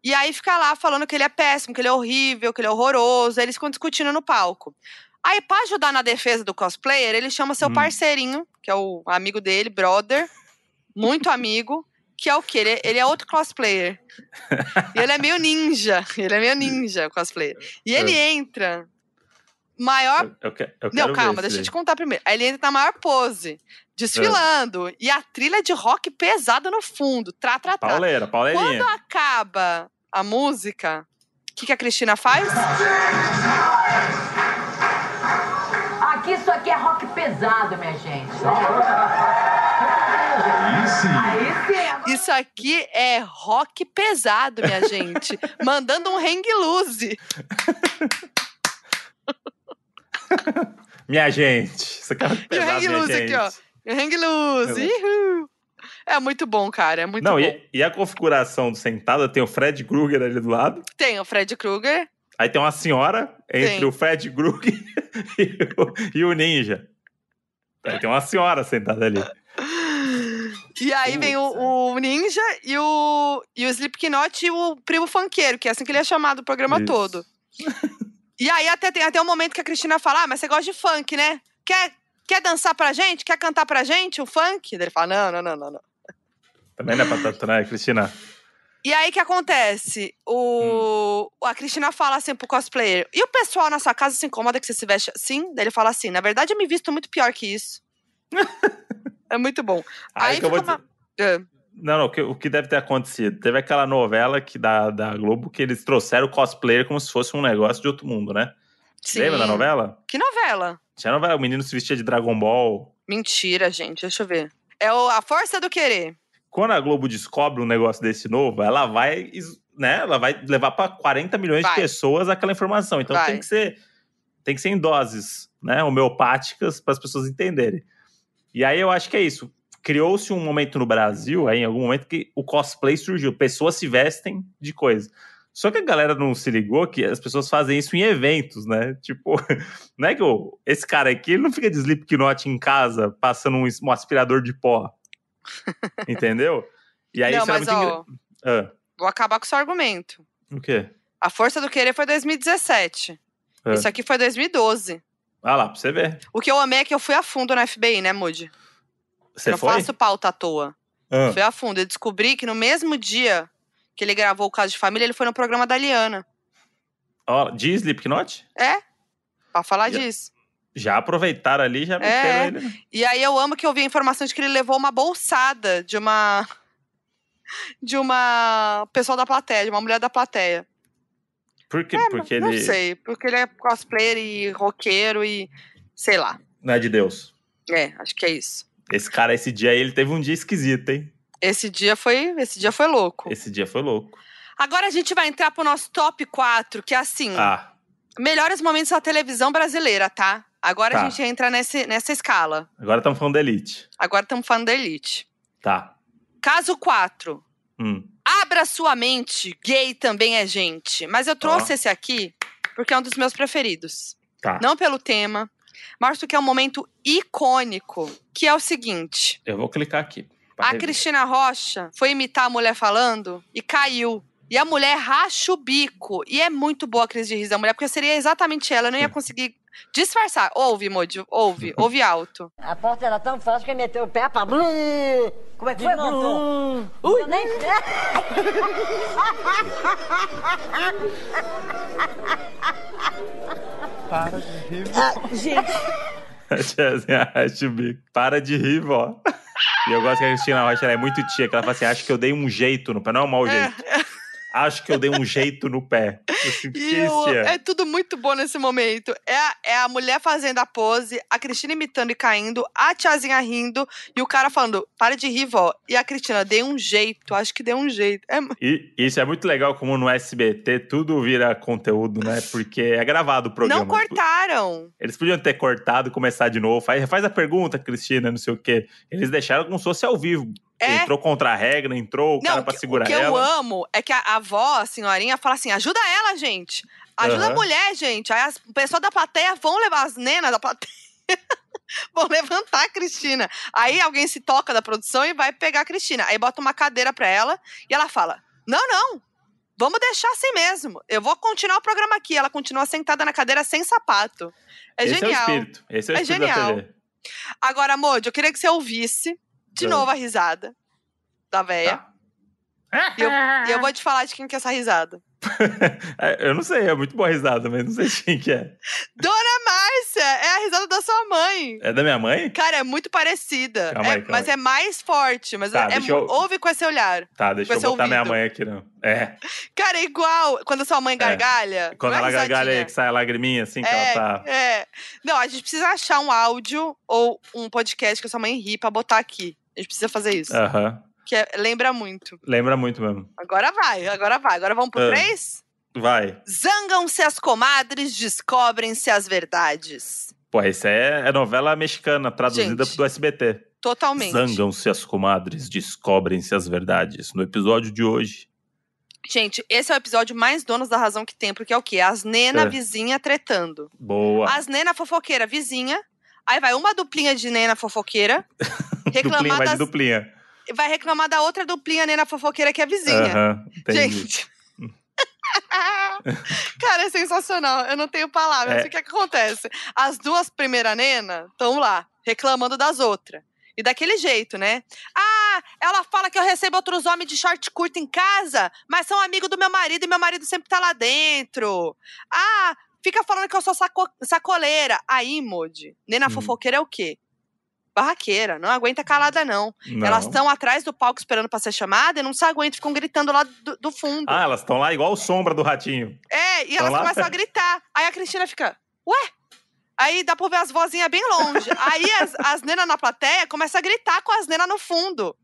[SPEAKER 2] E aí fica lá falando que ele é péssimo, que ele é horrível, que ele é horroroso. Aí eles ficam discutindo no palco. Aí, pra ajudar na defesa do cosplayer, ele chama seu
[SPEAKER 1] Hum.
[SPEAKER 2] parceirinho, que é o amigo dele, brother, muito amigo, que é o quê? Ele, ele é outro cosplayer. e ele é meio ninja. Ele é meio ninja, o cosplayer. E ele entra. Maior.
[SPEAKER 1] Eu, eu eu quero
[SPEAKER 2] Não, calma, deixa eu te contar primeiro. Aí ele entra na maior pose, desfilando. E a trilha de rock pesada no fundo. Trá, trá, trá.
[SPEAKER 1] Pauleira,
[SPEAKER 2] Quando
[SPEAKER 1] pauleirinha.
[SPEAKER 2] acaba a música, o que, que a Cristina faz?
[SPEAKER 7] Aqui, isso aqui é rock pesado, minha gente.
[SPEAKER 10] Aí sim.
[SPEAKER 7] Aí sim.
[SPEAKER 2] Isso aqui é rock pesado, minha gente. Mandando um hang loose.
[SPEAKER 1] Minha gente. Isso aqui é muito
[SPEAKER 2] E o
[SPEAKER 1] pesado,
[SPEAKER 2] hang loose
[SPEAKER 1] gente.
[SPEAKER 2] aqui, ó. E o hang loose. Uhul. É muito bom, cara. É muito
[SPEAKER 1] Não,
[SPEAKER 2] bom.
[SPEAKER 1] e, e a configuração do sentada tem o Fred Krueger ali do lado.
[SPEAKER 2] Tem o Fred Krueger.
[SPEAKER 1] Aí tem uma senhora entre
[SPEAKER 2] Tem.
[SPEAKER 1] o Fred Krueger e o, e o ninja. Aí tem uma senhora sentada ali.
[SPEAKER 2] E aí vem o, o Ninja e o, e o Slipknot e o primo funkeiro, que é assim que ele é chamado o programa
[SPEAKER 1] Isso.
[SPEAKER 2] todo. E aí até tem até um momento que a Cristina fala: Ah, mas você gosta de funk, né? Quer, quer dançar pra gente? Quer cantar pra gente o funk? Daí ele fala: Não, não, não, não, não.
[SPEAKER 1] Também não é pra tanto, né, Cristina?
[SPEAKER 2] E aí o que acontece? O,
[SPEAKER 1] Hum.
[SPEAKER 2] A Cristina fala assim pro cosplayer: E o pessoal na sua casa se incomoda que você se veste assim? Daí ele fala assim: Na verdade, eu me visto muito pior que isso. é muito bom.
[SPEAKER 1] Aí
[SPEAKER 2] Aí,
[SPEAKER 1] vou
[SPEAKER 2] uma. É.
[SPEAKER 1] Não, não, o que, o que deve ter acontecido? Teve aquela novela que da, da Globo que eles trouxeram o cosplayer como se fosse um negócio de outro mundo, né?
[SPEAKER 2] Sim.
[SPEAKER 1] Lembra da novela?
[SPEAKER 2] Que novela?
[SPEAKER 1] Tinha novela, o menino se vestia de Dragon Ball.
[SPEAKER 2] Mentira, gente. Deixa eu ver. É o A Força do Querer.
[SPEAKER 1] Quando a Globo descobre um negócio desse novo, ela vai, né? Ela vai levar para 40 milhões
[SPEAKER 2] Vai.
[SPEAKER 1] de pessoas aquela informação. Então
[SPEAKER 2] Vai.
[SPEAKER 1] tem que ser tem que ser em doses, né, homeopáticas para as pessoas entenderem. E aí eu acho que é isso. Criou-se um momento no Brasil, aí em algum momento que o cosplay surgiu, pessoas se vestem de coisa. Só que a galera não se ligou que as pessoas fazem isso em eventos, né? Tipo, não é que o- esse cara aqui ele não fica de Slipknot em casa passando um, um aspirador de pó. Entendeu? E aí
[SPEAKER 2] Não,
[SPEAKER 1] isso
[SPEAKER 2] mas
[SPEAKER 1] muito
[SPEAKER 2] ó,
[SPEAKER 1] engra- Ah,
[SPEAKER 2] vou acabar com o seu argumento.
[SPEAKER 1] o quê?
[SPEAKER 2] A Força do Querer foi 2017.
[SPEAKER 1] Ah.
[SPEAKER 2] Isso aqui foi 2012.
[SPEAKER 1] Ah lá, pra você ver.
[SPEAKER 2] O que eu amei é que eu fui a fundo na FBI, né, Moody?
[SPEAKER 1] Você
[SPEAKER 2] eu não
[SPEAKER 1] foi?
[SPEAKER 2] faço pauta à toa.
[SPEAKER 1] Ah,
[SPEAKER 2] Fui a fundo. Eu descobri que no mesmo dia que ele gravou o Caso de Família, ele foi no programa da Liana.
[SPEAKER 1] ó, de Slipknot?
[SPEAKER 2] É? Pra falar
[SPEAKER 1] Já-
[SPEAKER 2] disso.
[SPEAKER 1] Já aproveitaram ali, já meteram
[SPEAKER 2] É.
[SPEAKER 1] ele. né?
[SPEAKER 2] E aí eu amo que eu vi a informação de que ele levou uma bolsada de uma. De uma pessoa da plateia, de uma mulher da plateia.
[SPEAKER 1] Por quê?
[SPEAKER 2] É,
[SPEAKER 1] Porque
[SPEAKER 2] não
[SPEAKER 1] ele
[SPEAKER 2] sei, porque ele é cosplayer e roqueiro e. sei lá.
[SPEAKER 1] não é de Deus.
[SPEAKER 2] É, acho que é isso.
[SPEAKER 1] Esse cara, esse dia aí, ele teve um dia esquisito, hein?
[SPEAKER 2] Esse dia foi, esse dia foi louco.
[SPEAKER 1] Esse dia foi louco.
[SPEAKER 2] Agora a gente vai entrar pro nosso top 4, que é assim,
[SPEAKER 1] Ah,
[SPEAKER 2] melhores momentos da televisão brasileira, tá? Agora
[SPEAKER 1] Tá.
[SPEAKER 2] a gente entra nesse, nessa escala.
[SPEAKER 1] agora estamos falando da Elite.
[SPEAKER 2] Agora estamos falando da Elite.
[SPEAKER 1] Tá.
[SPEAKER 2] Caso 4.
[SPEAKER 1] Hum.
[SPEAKER 2] Abra sua mente, gay também é gente. Mas eu trouxe
[SPEAKER 1] Ó.
[SPEAKER 2] esse aqui porque é um dos meus preferidos.
[SPEAKER 1] Tá.
[SPEAKER 2] Não pelo tema, mas porque é um momento icônico, que é o seguinte.
[SPEAKER 1] Eu vou clicar aqui.
[SPEAKER 2] A
[SPEAKER 1] rever.
[SPEAKER 2] Cristina Rocha foi imitar a mulher falando e caiu. E a mulher racha o bico. E é muito boa a crise de riso da mulher, porque seria exatamente ela. Eu não ia conseguir disfarçar. Ouve, Moody, ouve, ouve alto.
[SPEAKER 11] A porta era tão fácil que meteu o pé pra... Blum. Como é que foi? Blum. Ui. Nem...
[SPEAKER 10] Para de rir.
[SPEAKER 11] Ah, gente,
[SPEAKER 1] o bico. Para de rir, vó. E eu gosto que a Cristina Rocha ela é muito tia, que ela fala assim: acho que eu dei um jeito no pé, não é um mau jeito. Acho que eu dei um jeito no pé. É?
[SPEAKER 2] é tudo muito bom nesse momento. É a, é a mulher fazendo a pose, a Cristina imitando e caindo, a tiazinha rindo e o cara falando: para de rir, vó. E a Cristina, dei um jeito, acho que deu um jeito. É,
[SPEAKER 1] E isso é muito legal como no SBT tudo vira conteúdo, né? Porque é gravado o programa.
[SPEAKER 2] não cortaram.
[SPEAKER 1] Eles podiam ter cortado e começar de novo. Faz, faz a pergunta, Cristina, não sei o quê. Eles deixaram como se fosse ao vivo.
[SPEAKER 2] É.
[SPEAKER 1] Entrou contra a regra, entrou o cara
[SPEAKER 2] Não,
[SPEAKER 1] pra
[SPEAKER 2] que-
[SPEAKER 1] segurar
[SPEAKER 2] o que eu
[SPEAKER 1] ela.
[SPEAKER 2] amo é que a a avó, a senhorinha, fala assim: ajuda ela, gente. Ajuda a
[SPEAKER 1] Aham.
[SPEAKER 2] mulher, gente. Aí as o pessoal da plateia vão levar as nenas da plateia. vão levantar a Cristina. Aí alguém se toca da produção e vai pegar a Cristina. Aí bota uma cadeira pra ela e ela fala: Não, não. Vamos deixar assim mesmo. Eu vou continuar o programa aqui. Ela continua sentada na cadeira sem sapato. É
[SPEAKER 1] Esse
[SPEAKER 2] genial.
[SPEAKER 1] é o espírito. Esse é o
[SPEAKER 2] É
[SPEAKER 1] espírito
[SPEAKER 2] genial.
[SPEAKER 1] da TV.
[SPEAKER 2] Agora, Mojo, eu queria que você ouvisse de
[SPEAKER 1] Ah.
[SPEAKER 2] novo a risada da véia.
[SPEAKER 1] Tá.
[SPEAKER 2] E eu, eu vou te falar de quem que é essa risada.
[SPEAKER 1] É, eu não sei, é muito boa risada, mas não sei de quem que é.
[SPEAKER 2] Dona Márcia! É a risada da sua mãe.
[SPEAKER 1] É da minha mãe?
[SPEAKER 2] Cara, é muito parecida.
[SPEAKER 1] Calma
[SPEAKER 2] É-
[SPEAKER 1] aí, calma
[SPEAKER 2] mas
[SPEAKER 1] aí.
[SPEAKER 2] é mais forte. Mas
[SPEAKER 1] Tá,
[SPEAKER 2] é,
[SPEAKER 1] deixa eu-
[SPEAKER 2] ouve com esse olhar.
[SPEAKER 1] Tá, deixa eu botar minha
[SPEAKER 2] ouvido.
[SPEAKER 1] mãe aqui, não. É.
[SPEAKER 2] Cara, é igual quando a sua mãe gargalha.
[SPEAKER 1] Quando
[SPEAKER 2] não é
[SPEAKER 1] ela gargalha
[SPEAKER 2] risadinha.
[SPEAKER 1] aí, que sai a lagriminha, assim, que
[SPEAKER 2] É,
[SPEAKER 1] ela tá.
[SPEAKER 2] é. Não, a gente precisa achar um áudio ou um podcast que a sua mãe ri pra botar aqui. A gente precisa fazer isso.
[SPEAKER 1] Aham.
[SPEAKER 2] Que é- lembra muito.
[SPEAKER 1] Lembra muito mesmo.
[SPEAKER 2] Agora vai, agora vai. Agora vamos pro
[SPEAKER 1] Ah.
[SPEAKER 2] três?
[SPEAKER 1] Vai.
[SPEAKER 2] Zangam-se as comadres, descobrem-se as verdades.
[SPEAKER 1] Pô, isso é, é novela mexicana, traduzida
[SPEAKER 2] Gente,
[SPEAKER 1] do SBT.
[SPEAKER 2] Totalmente.
[SPEAKER 1] Zangam-se as comadres, descobrem-se as verdades. No episódio de hoje.
[SPEAKER 2] Gente, esse é o episódio mais donos da razão que tem, porque é o quê? As nena
[SPEAKER 1] É.
[SPEAKER 2] vizinha tretando.
[SPEAKER 1] Boa.
[SPEAKER 2] As nena fofoqueira vizinha. Aí vai uma duplinha de nena fofoqueira.
[SPEAKER 1] Duplinha,
[SPEAKER 2] reclamar
[SPEAKER 1] vai de
[SPEAKER 2] das,
[SPEAKER 1] duplinha.
[SPEAKER 2] vai reclamar da outra duplinha nena fofoqueira que é vizinha.
[SPEAKER 1] Aham, entendi.
[SPEAKER 2] Gente. Cara, é sensacional. Eu não tenho palavras.
[SPEAKER 1] É.
[SPEAKER 2] O que, é que acontece? As duas primeiras nena estão lá, reclamando das outras. E daquele jeito, né? Ah, ela fala que eu recebo outros homens de short curto em casa, mas são amigos do meu marido e meu marido sempre tá lá dentro. Ah, fica falando que eu sou saco- sacoleira. Aí, Modi, nena
[SPEAKER 1] Hum.
[SPEAKER 2] fofoqueira é o quê? Barraqueira, não aguenta calada, não.
[SPEAKER 1] Não.
[SPEAKER 2] Elas estão atrás do palco esperando pra ser chamada e não se aguentam, ficam gritando lá do, do fundo.
[SPEAKER 1] Ah, elas estão lá igual o sombra do ratinho.
[SPEAKER 2] É, e
[SPEAKER 1] Tão
[SPEAKER 2] elas
[SPEAKER 1] lá?
[SPEAKER 2] começam a gritar. Aí a Cristina fica, ué? Aí dá pra ver as vozinhas bem longe. Aí as, as nenas na plateia começam a gritar com as nenas no fundo.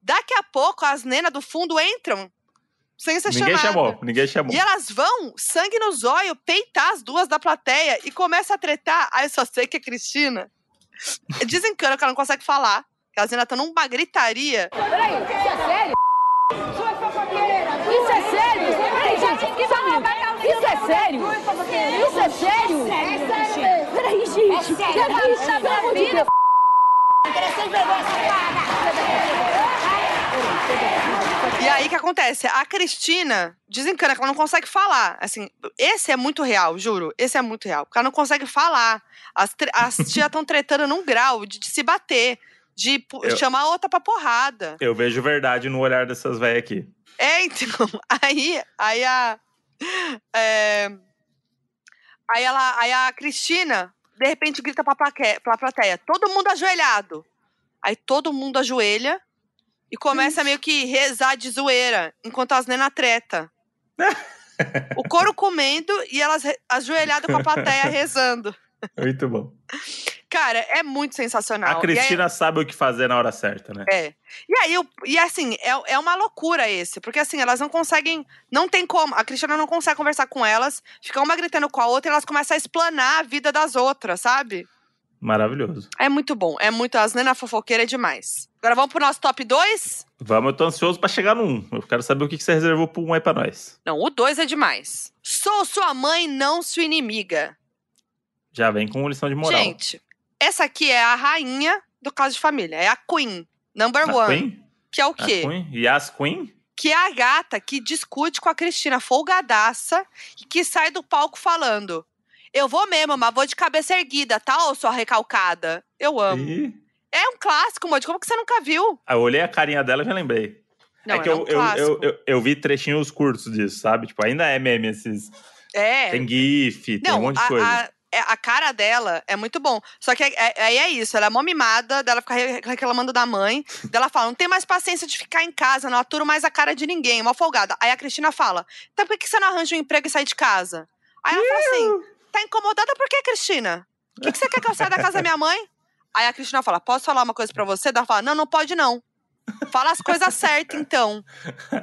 [SPEAKER 2] Daqui a pouco as nenas do fundo entram sem ser
[SPEAKER 1] ninguém
[SPEAKER 2] chamada.
[SPEAKER 1] chamou, ninguém chamou.
[SPEAKER 2] E elas vão, sangue no zóio, peitar as duas da plateia e começa a tretar. Aí eu só sei que a Cristina desencana que ela não consegue falar. Que as nenas estão numa gritaria.
[SPEAKER 7] Peraí, isso é sério? Isso é sério? Peraí, gente, que barulho? Isso é sério? Isso é sério? Peraí, gente. Peraí, sabe, pelo amor de Deus.
[SPEAKER 2] E aí, o que acontece? A Cristina desencana, que ela não consegue falar. Assim, esse é muito real, juro. Esse é muito real. Porque ela não consegue falar. As, as tias estão tretando num grau de, de se bater, de
[SPEAKER 1] Eu-
[SPEAKER 2] chamar a outra pra porrada.
[SPEAKER 1] Eu vejo verdade no olhar dessas velhas aqui.
[SPEAKER 2] É, então, aí, aí a. é, aí ela. Aí a Cristina, de repente, grita pra, plaque, pra plateia: todo mundo ajoelhado. Aí todo mundo ajoelha e começa meio que rezar de zoeira, enquanto as nenas treta. o couro comendo e elas ajoelhadas com a plateia rezando.
[SPEAKER 1] Muito bom.
[SPEAKER 2] Cara, é muito sensacional.
[SPEAKER 1] A
[SPEAKER 2] E aí-
[SPEAKER 1] Cristina sabe o que fazer na hora certa, né?
[SPEAKER 2] É. E aí, e assim, é, é uma loucura esse, porque assim, elas não conseguem, não tem como, a Cristina não consegue conversar com elas, fica uma gritando com a outra e elas começam a explanar a vida das outras, sabe?
[SPEAKER 1] Maravilhoso.
[SPEAKER 2] É muito bom, é muito, as nena fofoqueira é demais. Agora vamos pro nosso top 2?
[SPEAKER 1] Vamos, eu tô ansioso pra chegar no 1. Eu quero saber o que que você reservou pro 1 aí pra nós.
[SPEAKER 2] Não, o 2 é demais. Sou sua mãe, não sua inimiga.
[SPEAKER 1] Já vem com lição de moral.
[SPEAKER 2] Gente, essa aqui é a rainha do caso de família, é a Queen, number
[SPEAKER 1] A
[SPEAKER 2] one.
[SPEAKER 1] Queen?
[SPEAKER 2] Que é o
[SPEAKER 1] A
[SPEAKER 2] quê?
[SPEAKER 1] Queen? Yas Queen?
[SPEAKER 2] que é a gata que discute com a Cristina folgadaça e que sai do palco falando: Eu vou mesmo, mas vou de cabeça erguida, tá, ô sua recalcada? Eu amo.
[SPEAKER 1] Ih.
[SPEAKER 2] É um clássico, Modi. Como que você nunca viu?
[SPEAKER 1] Ah, Eu olhei a carinha dela e já lembrei.
[SPEAKER 2] Não,
[SPEAKER 1] é que
[SPEAKER 2] é
[SPEAKER 1] eu,
[SPEAKER 2] um
[SPEAKER 1] eu, eu, eu, eu vi trechinhos curtos disso, sabe? Tipo, ainda é meme esses.
[SPEAKER 2] É.
[SPEAKER 1] Tem GIF, tem
[SPEAKER 2] Não,
[SPEAKER 1] um monte de
[SPEAKER 2] a,
[SPEAKER 1] coisa.
[SPEAKER 2] a- é- a cara dela é muito bom. Só que é- é- aí é, isso, ela é mó mimada, dela fica re- reclamando da mãe. dela fala, não tem mais paciência de ficar em casa, não aturo mais a cara de ninguém, mó folgada. Aí a Cristina fala, então por que que você não arranja um emprego e sai de casa? Aí ela fala assim, tá incomodada por quê, Cristina? O que, que você quer que eu saia da casa da minha mãe? Aí a Cristina fala, posso falar uma coisa pra você? Ela fala, não, não pode não. Fala as coisas certas, então.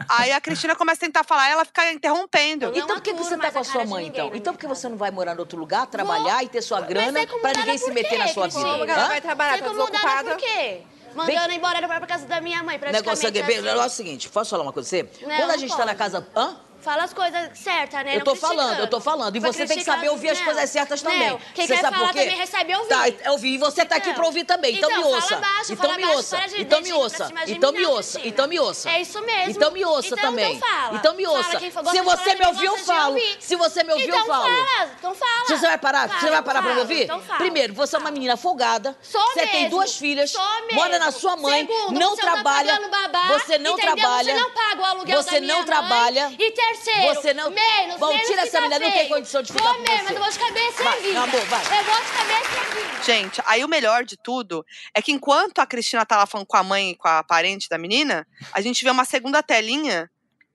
[SPEAKER 2] Aí a Cristina começa a tentar falar, ela fica interrompendo.
[SPEAKER 11] Então por que, que você tá com a sua mãe, então? Então por que você não vai morar em outro lugar, trabalhar e ter sua grana pra ninguém se meter na sua vida?
[SPEAKER 6] Porque ela vai trabalhar, tá desocupada.
[SPEAKER 12] por quê? Mandando embora ela pra casa da minha mãe, praticamente.
[SPEAKER 11] Negócio é, bem,
[SPEAKER 12] assim.
[SPEAKER 11] o negócio é o seguinte, posso falar uma coisa pra você?
[SPEAKER 12] Não,
[SPEAKER 11] Quando a
[SPEAKER 12] não
[SPEAKER 11] gente tá na casa. Hã?
[SPEAKER 12] Fala as coisas certas, né?
[SPEAKER 11] Eu tô falando, eu tô falando. E
[SPEAKER 12] Vai
[SPEAKER 11] você tem que saber ouvir as
[SPEAKER 12] não.
[SPEAKER 11] coisas certas também.
[SPEAKER 12] Não, quem
[SPEAKER 11] você
[SPEAKER 12] quer
[SPEAKER 11] sabe
[SPEAKER 12] falar
[SPEAKER 11] por quê?
[SPEAKER 12] também recebe ouvir.
[SPEAKER 11] Tá, eu ouvi. E você tá aqui
[SPEAKER 12] Então.
[SPEAKER 11] pra ouvir também. Então,
[SPEAKER 12] Então,
[SPEAKER 11] me
[SPEAKER 12] fala
[SPEAKER 11] ouça.
[SPEAKER 12] baixo,
[SPEAKER 11] então
[SPEAKER 12] fala
[SPEAKER 11] me
[SPEAKER 12] baixo,
[SPEAKER 11] ouça.
[SPEAKER 12] de
[SPEAKER 11] Então me ouça. Então me ouça. Então me ouça.
[SPEAKER 12] É isso mesmo.
[SPEAKER 11] Então me ouça
[SPEAKER 12] Então,
[SPEAKER 11] também.
[SPEAKER 12] então fala.
[SPEAKER 11] Então me
[SPEAKER 12] Fala,
[SPEAKER 11] ouça.
[SPEAKER 12] gosta
[SPEAKER 11] Se você me ouvir, eu
[SPEAKER 12] de
[SPEAKER 11] falo. Se você me ouvir,
[SPEAKER 12] então
[SPEAKER 11] eu falo.
[SPEAKER 12] Fala, então fala.
[SPEAKER 11] Você vai parar? você
[SPEAKER 12] Fala,
[SPEAKER 11] vai parar pra me
[SPEAKER 12] fala,
[SPEAKER 11] ouvir?
[SPEAKER 12] Então fala.
[SPEAKER 11] Primeiro, você é uma menina folgada.
[SPEAKER 12] Sou
[SPEAKER 11] Você tem duas filhas. Mora na sua mãe. Não trabalha.
[SPEAKER 12] Tá
[SPEAKER 11] você não
[SPEAKER 12] entendeu?
[SPEAKER 11] trabalha.
[SPEAKER 12] Você não paga o aluguel
[SPEAKER 11] Você não trabalha.
[SPEAKER 12] E terceiro,
[SPEAKER 11] Você não-
[SPEAKER 12] menos,
[SPEAKER 11] Bom,
[SPEAKER 12] menos
[SPEAKER 11] tira essa
[SPEAKER 12] tá
[SPEAKER 11] menina, não tem condição de ficar
[SPEAKER 12] Vou
[SPEAKER 11] com
[SPEAKER 12] mesmo,
[SPEAKER 11] você.
[SPEAKER 12] mas eu vou de cabeça
[SPEAKER 11] Vai,
[SPEAKER 12] erguida.
[SPEAKER 11] amor, vai.
[SPEAKER 12] Eu vou de cabeça erguida.
[SPEAKER 2] Gente, aí o melhor de tudo é que enquanto a Cristina tá lá falando com a mãe e com a parente da menina, a gente vê uma segunda telinha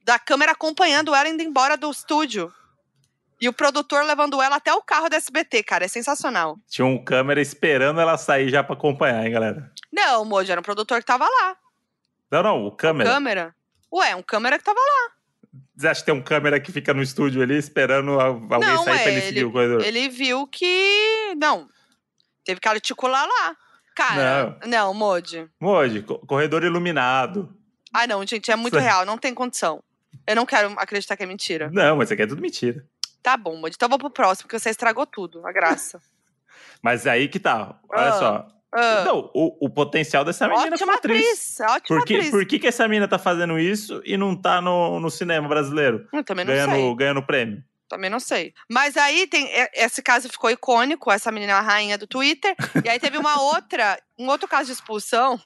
[SPEAKER 2] da câmera acompanhando ela indo embora do estúdio. E o produtor levando ela até o carro da SBT, cara. É sensacional.
[SPEAKER 1] Tinha um câmera esperando ela sair já pra acompanhar, hein, galera?
[SPEAKER 2] Não, Moji, era um produtor que tava lá.
[SPEAKER 1] Não, não, o câmera.
[SPEAKER 2] Câmera. Ué, um câmera que tava lá.
[SPEAKER 1] Você acha que tem um câmera que fica no estúdio ali esperando alguém
[SPEAKER 2] não,
[SPEAKER 1] sair
[SPEAKER 2] é,
[SPEAKER 1] pra ele seguir o corredor?
[SPEAKER 2] ele viu que. Não. Teve que articular lá. Cara, não, Moji.
[SPEAKER 1] Moji, co- corredor iluminado.
[SPEAKER 2] Ah, não, gente, é muito real, não tem condição. Eu não quero acreditar que é mentira.
[SPEAKER 1] Não, mas isso aqui é tudo mentira.
[SPEAKER 2] Tá bom, Moji. Então vou pro próximo, porque você estragou tudo, a graça.
[SPEAKER 1] Mas aí que tá. Olha
[SPEAKER 2] Ah,
[SPEAKER 1] só.
[SPEAKER 2] Ah.
[SPEAKER 1] Não, o, o potencial dessa menina
[SPEAKER 2] Ótima
[SPEAKER 1] é atriz.
[SPEAKER 2] atriz, ótima
[SPEAKER 1] Por que,
[SPEAKER 2] atriz.
[SPEAKER 1] por que, que essa menina tá fazendo isso e não tá no, no cinema brasileiro?
[SPEAKER 2] Eu também não
[SPEAKER 1] ganhando,
[SPEAKER 2] sei.
[SPEAKER 1] ganhando prêmio.
[SPEAKER 2] Também não sei. Mas aí tem. é- Esse caso ficou icônico, essa menina é a rainha do Twitter. e aí teve uma outra, um outro caso de expulsão,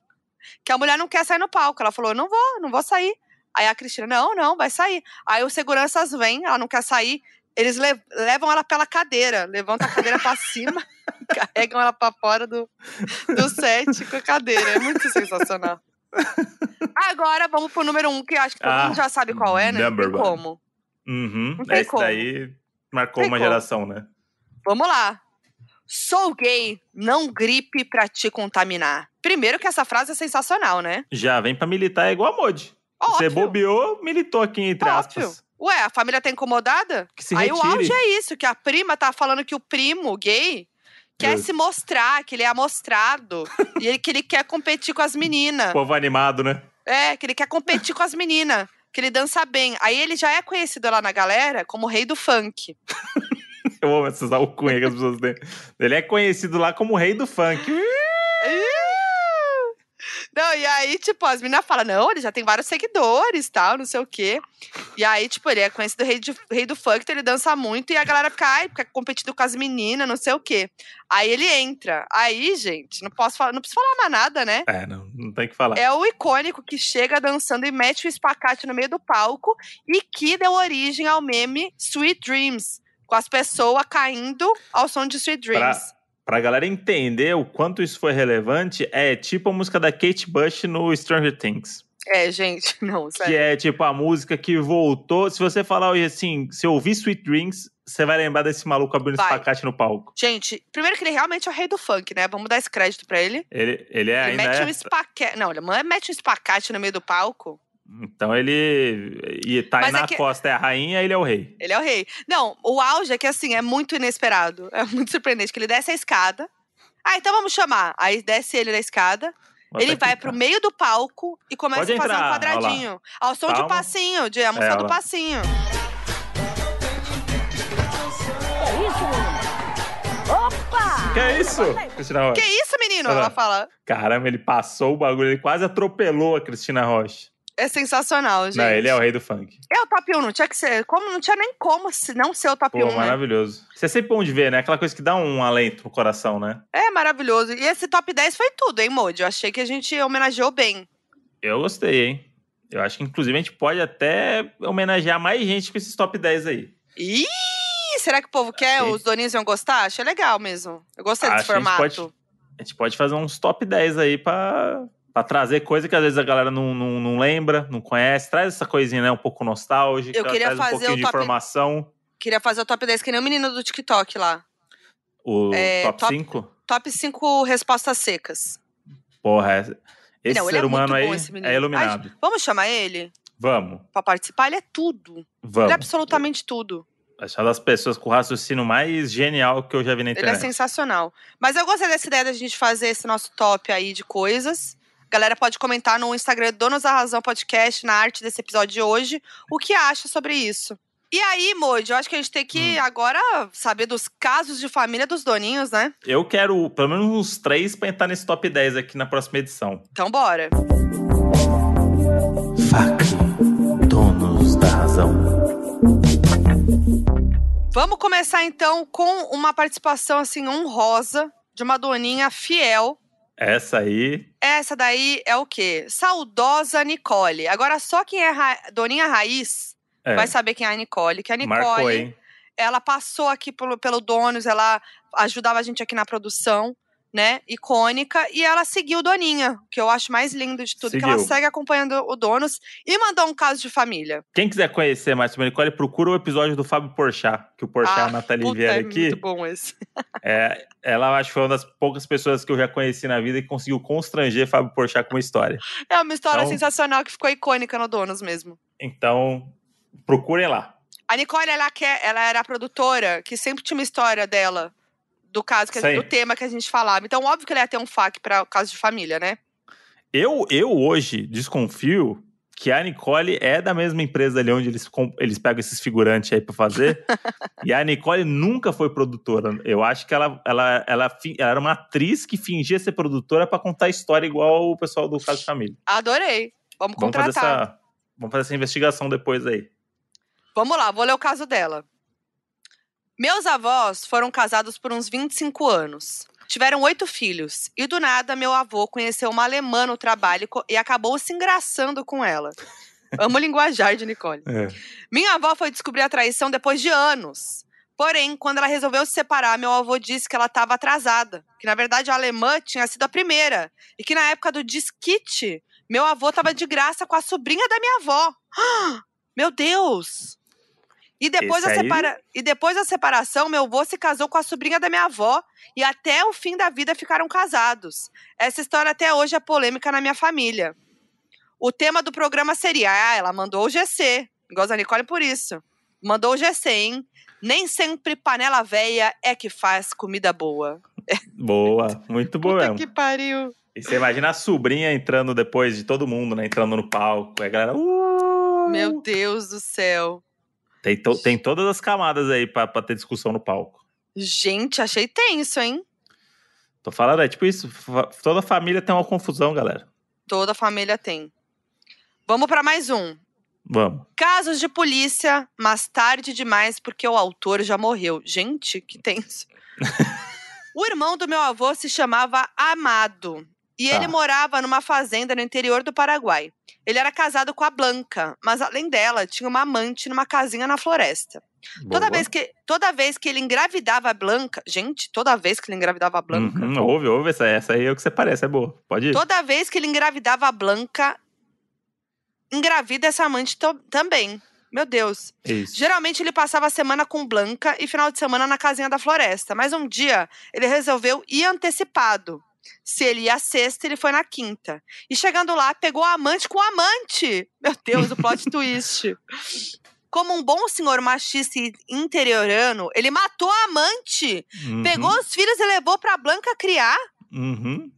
[SPEAKER 2] que a mulher não quer sair no palco. Ela falou: não vou, não vou sair. Aí a Cristina, não, não, vai sair. Aí os seguranças vêm, ela não quer sair. Eles le- levam ela pela cadeira, levantam a cadeira pra cima, carregam ela pra fora do, do set com a cadeira. É muito sensacional. Agora vamos pro número um, que eu acho que todo
[SPEAKER 1] Ah,
[SPEAKER 2] mundo já sabe qual é, né? Não
[SPEAKER 1] number
[SPEAKER 2] tem
[SPEAKER 1] one.
[SPEAKER 2] como.
[SPEAKER 1] Uhum.
[SPEAKER 2] Não tem
[SPEAKER 1] Esse
[SPEAKER 2] como.
[SPEAKER 1] daí marcou
[SPEAKER 2] Tem
[SPEAKER 1] uma
[SPEAKER 2] como.
[SPEAKER 1] geração, né?
[SPEAKER 2] Vamos lá. Sou gay, não gripe pra te contaminar. Primeiro que essa frase é sensacional, né?
[SPEAKER 1] Já vem pra militar é igual a Modi. Você bobeou, militou aqui, entre
[SPEAKER 2] Óbvio.
[SPEAKER 1] aspas.
[SPEAKER 2] Ué, a família tá incomodada?
[SPEAKER 1] Que se
[SPEAKER 2] Aí o auge é isso, que a prima tá falando que o primo gay quer
[SPEAKER 1] Justo.
[SPEAKER 2] se mostrar, que ele é amostrado. e ele, que ele quer competir com as meninas.
[SPEAKER 1] Povo animado, né?
[SPEAKER 2] É, que ele quer competir com as meninas. Que ele dança bem. Aí ele já é conhecido lá na galera como o rei do funk.
[SPEAKER 1] Eu amo essas alcunhas que as pessoas têm. Ele é conhecido lá como o rei do funk.
[SPEAKER 2] Não, e aí, tipo, as meninas falam, não, ele já tem vários seguidores, tal, não sei o quê. E aí, tipo, ele é conhecido rei, de- rei do funk, então ele dança muito, e a galera fica, ai, fica competindo com as meninas, não sei o quê. Aí ele entra. Aí, gente, não posso falar, não preciso falar mais nada, né?
[SPEAKER 1] É, não, não tem o que falar.
[SPEAKER 2] É o icônico que chega dançando e mete o espacate no meio do palco e que deu origem ao meme Sweet Dreams, com as pessoas caindo ao som de Sweet Dreams.
[SPEAKER 1] Pra, pra galera entender o quanto isso foi relevante, é tipo a música da Kate Bush no Stranger Things.
[SPEAKER 2] É, gente, não, sério.
[SPEAKER 1] Que é tipo a música que voltou. Se você falar hoje assim, se eu ouvir Sweet Dreams, você vai lembrar desse maluco abrindo
[SPEAKER 2] Vai.
[SPEAKER 1] espacate no palco.
[SPEAKER 2] Gente, primeiro que ele realmente é o rei do funk, né? Vamos dar esse crédito pra ele.
[SPEAKER 1] Ele, ele é
[SPEAKER 2] ele
[SPEAKER 1] ainda.
[SPEAKER 2] mete
[SPEAKER 1] é-
[SPEAKER 2] um espacate. Não, ele mete um espacate no meio do palco.
[SPEAKER 1] Então ele. E tá aí
[SPEAKER 2] Mas é
[SPEAKER 1] na
[SPEAKER 2] que-
[SPEAKER 1] costa é a rainha, ele é o rei.
[SPEAKER 2] Ele é o rei. Não, o auge é que, assim, é muito inesperado. É muito surpreendente que ele desce a escada. Ah, então vamos chamar. Aí desce ele da escada.
[SPEAKER 1] Vou
[SPEAKER 2] ele vai pro meio do palco e começa
[SPEAKER 1] Pode
[SPEAKER 2] a fazer
[SPEAKER 1] entrar,
[SPEAKER 2] um quadradinho. Ao som de
[SPEAKER 1] Calma.
[SPEAKER 2] passinho, de a música
[SPEAKER 1] É,
[SPEAKER 2] do passinho.
[SPEAKER 7] É isso, menino? Opa!
[SPEAKER 1] Que é isso, Cristina Rocha?
[SPEAKER 2] Que isso, menino? Ela fala.
[SPEAKER 1] Caramba, ele passou o bagulho, ele quase atropelou a Cristina Rocha.
[SPEAKER 2] É sensacional, gente.
[SPEAKER 1] Não, ele é o rei do funk.
[SPEAKER 2] É o top 1, não tinha que ser. Como não tinha nem como se não ser o top
[SPEAKER 1] Pô,
[SPEAKER 2] 1, né?
[SPEAKER 1] maravilhoso. Isso é sempre bom de ver, né? Aquela coisa que dá um alento no coração, né?
[SPEAKER 2] É maravilhoso. E esse top 10 foi tudo, hein, Modi? Eu achei que a gente homenageou bem.
[SPEAKER 1] Eu gostei, hein? Eu acho que, inclusive, a gente pode até homenagear mais gente com esses top 10 aí.
[SPEAKER 2] Ih, será que o povo quer?
[SPEAKER 1] Sim.
[SPEAKER 2] Os doninhos iam gostar? Achei legal mesmo. Eu gostei
[SPEAKER 1] Acho
[SPEAKER 2] desse
[SPEAKER 1] que a gente
[SPEAKER 2] formato.
[SPEAKER 1] pode- A gente pode fazer uns top 10 aí pra, pra trazer coisa que às vezes a galera não, não, não lembra, não conhece. Traz essa coisinha, né? Um pouco nostálgica.
[SPEAKER 2] Eu queria
[SPEAKER 1] traz um
[SPEAKER 2] fazer
[SPEAKER 1] pouquinho
[SPEAKER 2] o
[SPEAKER 1] de
[SPEAKER 2] top-
[SPEAKER 1] informação.
[SPEAKER 2] Queria fazer o top 10, que nem o menino do TikTok lá.
[SPEAKER 1] O
[SPEAKER 2] É,
[SPEAKER 1] top
[SPEAKER 2] top-
[SPEAKER 1] 5?
[SPEAKER 2] Top 5 respostas secas.
[SPEAKER 1] Porra, é- esse
[SPEAKER 2] Não, ele é
[SPEAKER 1] ser humano
[SPEAKER 2] bom,
[SPEAKER 1] aí é iluminado.
[SPEAKER 2] Ai, vamos chamar ele
[SPEAKER 1] Vamos,
[SPEAKER 2] pra participar? Ele é tudo.
[SPEAKER 1] vamos.
[SPEAKER 2] Ele é absolutamente tudo.
[SPEAKER 1] Essa é uma das pessoas com o raciocínio mais genial que eu já vi na
[SPEAKER 2] Ele é
[SPEAKER 1] internet.
[SPEAKER 2] sensacional. Mas eu gostei dessa ideia da gente fazer esse nosso top aí de coisas. A galera pode comentar no Instagram Donos da Razão Podcast, na arte desse episódio de hoje, o que acha sobre isso. E aí, Moide, eu acho que a gente tem que
[SPEAKER 1] Hum.
[SPEAKER 2] agora saber dos casos de família dos doninhos, né?
[SPEAKER 1] Eu quero pelo menos uns três pra entrar nesse top 10 aqui na próxima edição.
[SPEAKER 2] Então, bora.
[SPEAKER 1] FAC, donos da razão.
[SPEAKER 2] Vamos começar então com uma participação assim honrosa de uma doninha fiel.
[SPEAKER 1] Essa aí,
[SPEAKER 2] Essa daí é o quê? Saudosa Nicole. Agora só quem é ra- doninha raiz
[SPEAKER 1] é,
[SPEAKER 2] vai saber quem é a Nicole, que a Nicole
[SPEAKER 1] marcou,
[SPEAKER 2] ela passou aqui pelo, pelo Donos, ela ajudava a gente aqui na produção, né? Icônica. E ela seguiu Doninha, que eu acho mais lindo de tudo, que ela
[SPEAKER 1] Seguiu.
[SPEAKER 2] segue acompanhando o Donos e mandou um caso de família.
[SPEAKER 1] Quem quiser conhecer mais sobre a Nicole, procura o episódio do Fábio Porchat, que o Porchat, a Nathalie
[SPEAKER 2] Ah, puta,
[SPEAKER 1] vieram
[SPEAKER 2] é
[SPEAKER 1] aqui.
[SPEAKER 2] muito bom esse.
[SPEAKER 1] É, ela acho que foi uma das poucas pessoas que eu já conheci na vida que conseguiu constranger Fábio Porchat com uma história.
[SPEAKER 2] É uma história
[SPEAKER 1] Então-
[SPEAKER 2] sensacional que ficou icônica no Donos mesmo.
[SPEAKER 1] Então, procurem lá.
[SPEAKER 2] A Nicole, ela, quer, ela era a produtora que sempre tinha uma história dela, do caso, que, do tema que a gente falava. Então, óbvio que ela ia ter um FAQ para o caso de família, né?
[SPEAKER 1] Eu, eu hoje desconfio que a Nicole é da mesma empresa ali onde eles, eles pegam esses figurantes aí pra fazer. e a Nicole nunca foi produtora. Eu acho que ela, ela, ela, ela era uma atriz que fingia ser produtora pra contar história igual o pessoal do Caso de Família.
[SPEAKER 2] Adorei. Vamos
[SPEAKER 1] Vamos fazer,
[SPEAKER 2] contratar.
[SPEAKER 1] essa, vamos fazer essa investigação depois aí.
[SPEAKER 2] Vamos lá, vou ler o caso dela. Meus avós foram casados por uns 25 anos. Tiveram oito filhos. E do nada, meu avô conheceu uma alemã no trabalho e acabou se engraçando com ela. Amo linguajar de Nicole. Minha avó foi descobrir a traição depois de anos. Porém, quando ela resolveu se separar, meu avô disse que ela estava atrasada. Que na verdade a alemã tinha sido a primeira. E que na época do disquite, meu avô estava de graça com a sobrinha da minha avó. Meu Deus! E depois,
[SPEAKER 1] Esse
[SPEAKER 2] da
[SPEAKER 1] aí-
[SPEAKER 2] separa... e depois da separação, meu avô se casou com a sobrinha da minha avó e até o fim da vida ficaram casados. Essa história até hoje é polêmica na minha família. O tema do programa seria: ah, ela mandou o GC. Gosta da Nicole por isso. Mandou o GC, hein? Nem sempre panela véia é que faz comida boa.
[SPEAKER 1] Boa, muito boa mesmo.
[SPEAKER 2] Que pariu.
[SPEAKER 1] E você imagina a sobrinha entrando depois de todo mundo, né? Entrando no palco. Aí a galera. "Uh!"
[SPEAKER 2] Meu Deus do céu.
[SPEAKER 1] Tem, to- tem todas as camadas aí pra, pra ter discussão no palco.
[SPEAKER 2] Gente, achei tenso, hein?
[SPEAKER 1] Tô falando, é tipo isso. Toda família tem uma confusão, galera.
[SPEAKER 2] Toda família tem. Vamos para mais um.
[SPEAKER 1] Vamos.
[SPEAKER 2] Casos de polícia, mas tarde demais porque o autor já morreu. Gente, que tenso. o irmão do meu avô se chamava Amado. E
[SPEAKER 13] Tá.
[SPEAKER 2] ele morava numa fazenda no interior do Paraguai. Ele era casado com a Blanca, mas além dela, tinha uma amante numa casinha na floresta. Toda vez, que, toda vez que ele engravidava a Blanca. Gente, toda vez que ele engravidava a Blanca.
[SPEAKER 1] Uhum, ouve, ouve. Essa, essa aí é o que você parece, é boa. Pode ir.
[SPEAKER 2] Toda vez que ele engravidava a Blanca, engravida essa amante também. Meu Deus.
[SPEAKER 1] Isso.
[SPEAKER 2] Geralmente ele passava a semana com Blanca e final de semana na casinha da floresta. Mas um dia ele resolveu ir antecipado. Se ele ia sexta, ele foi na quinta. E chegando lá, pegou a amante com o amante. Meu Deus, o plot twist. Como um bom senhor machista e interiorano, ele matou a amante.
[SPEAKER 1] Uhum,
[SPEAKER 2] Pegou os filhos e levou pra Blanca criar.
[SPEAKER 1] uhum.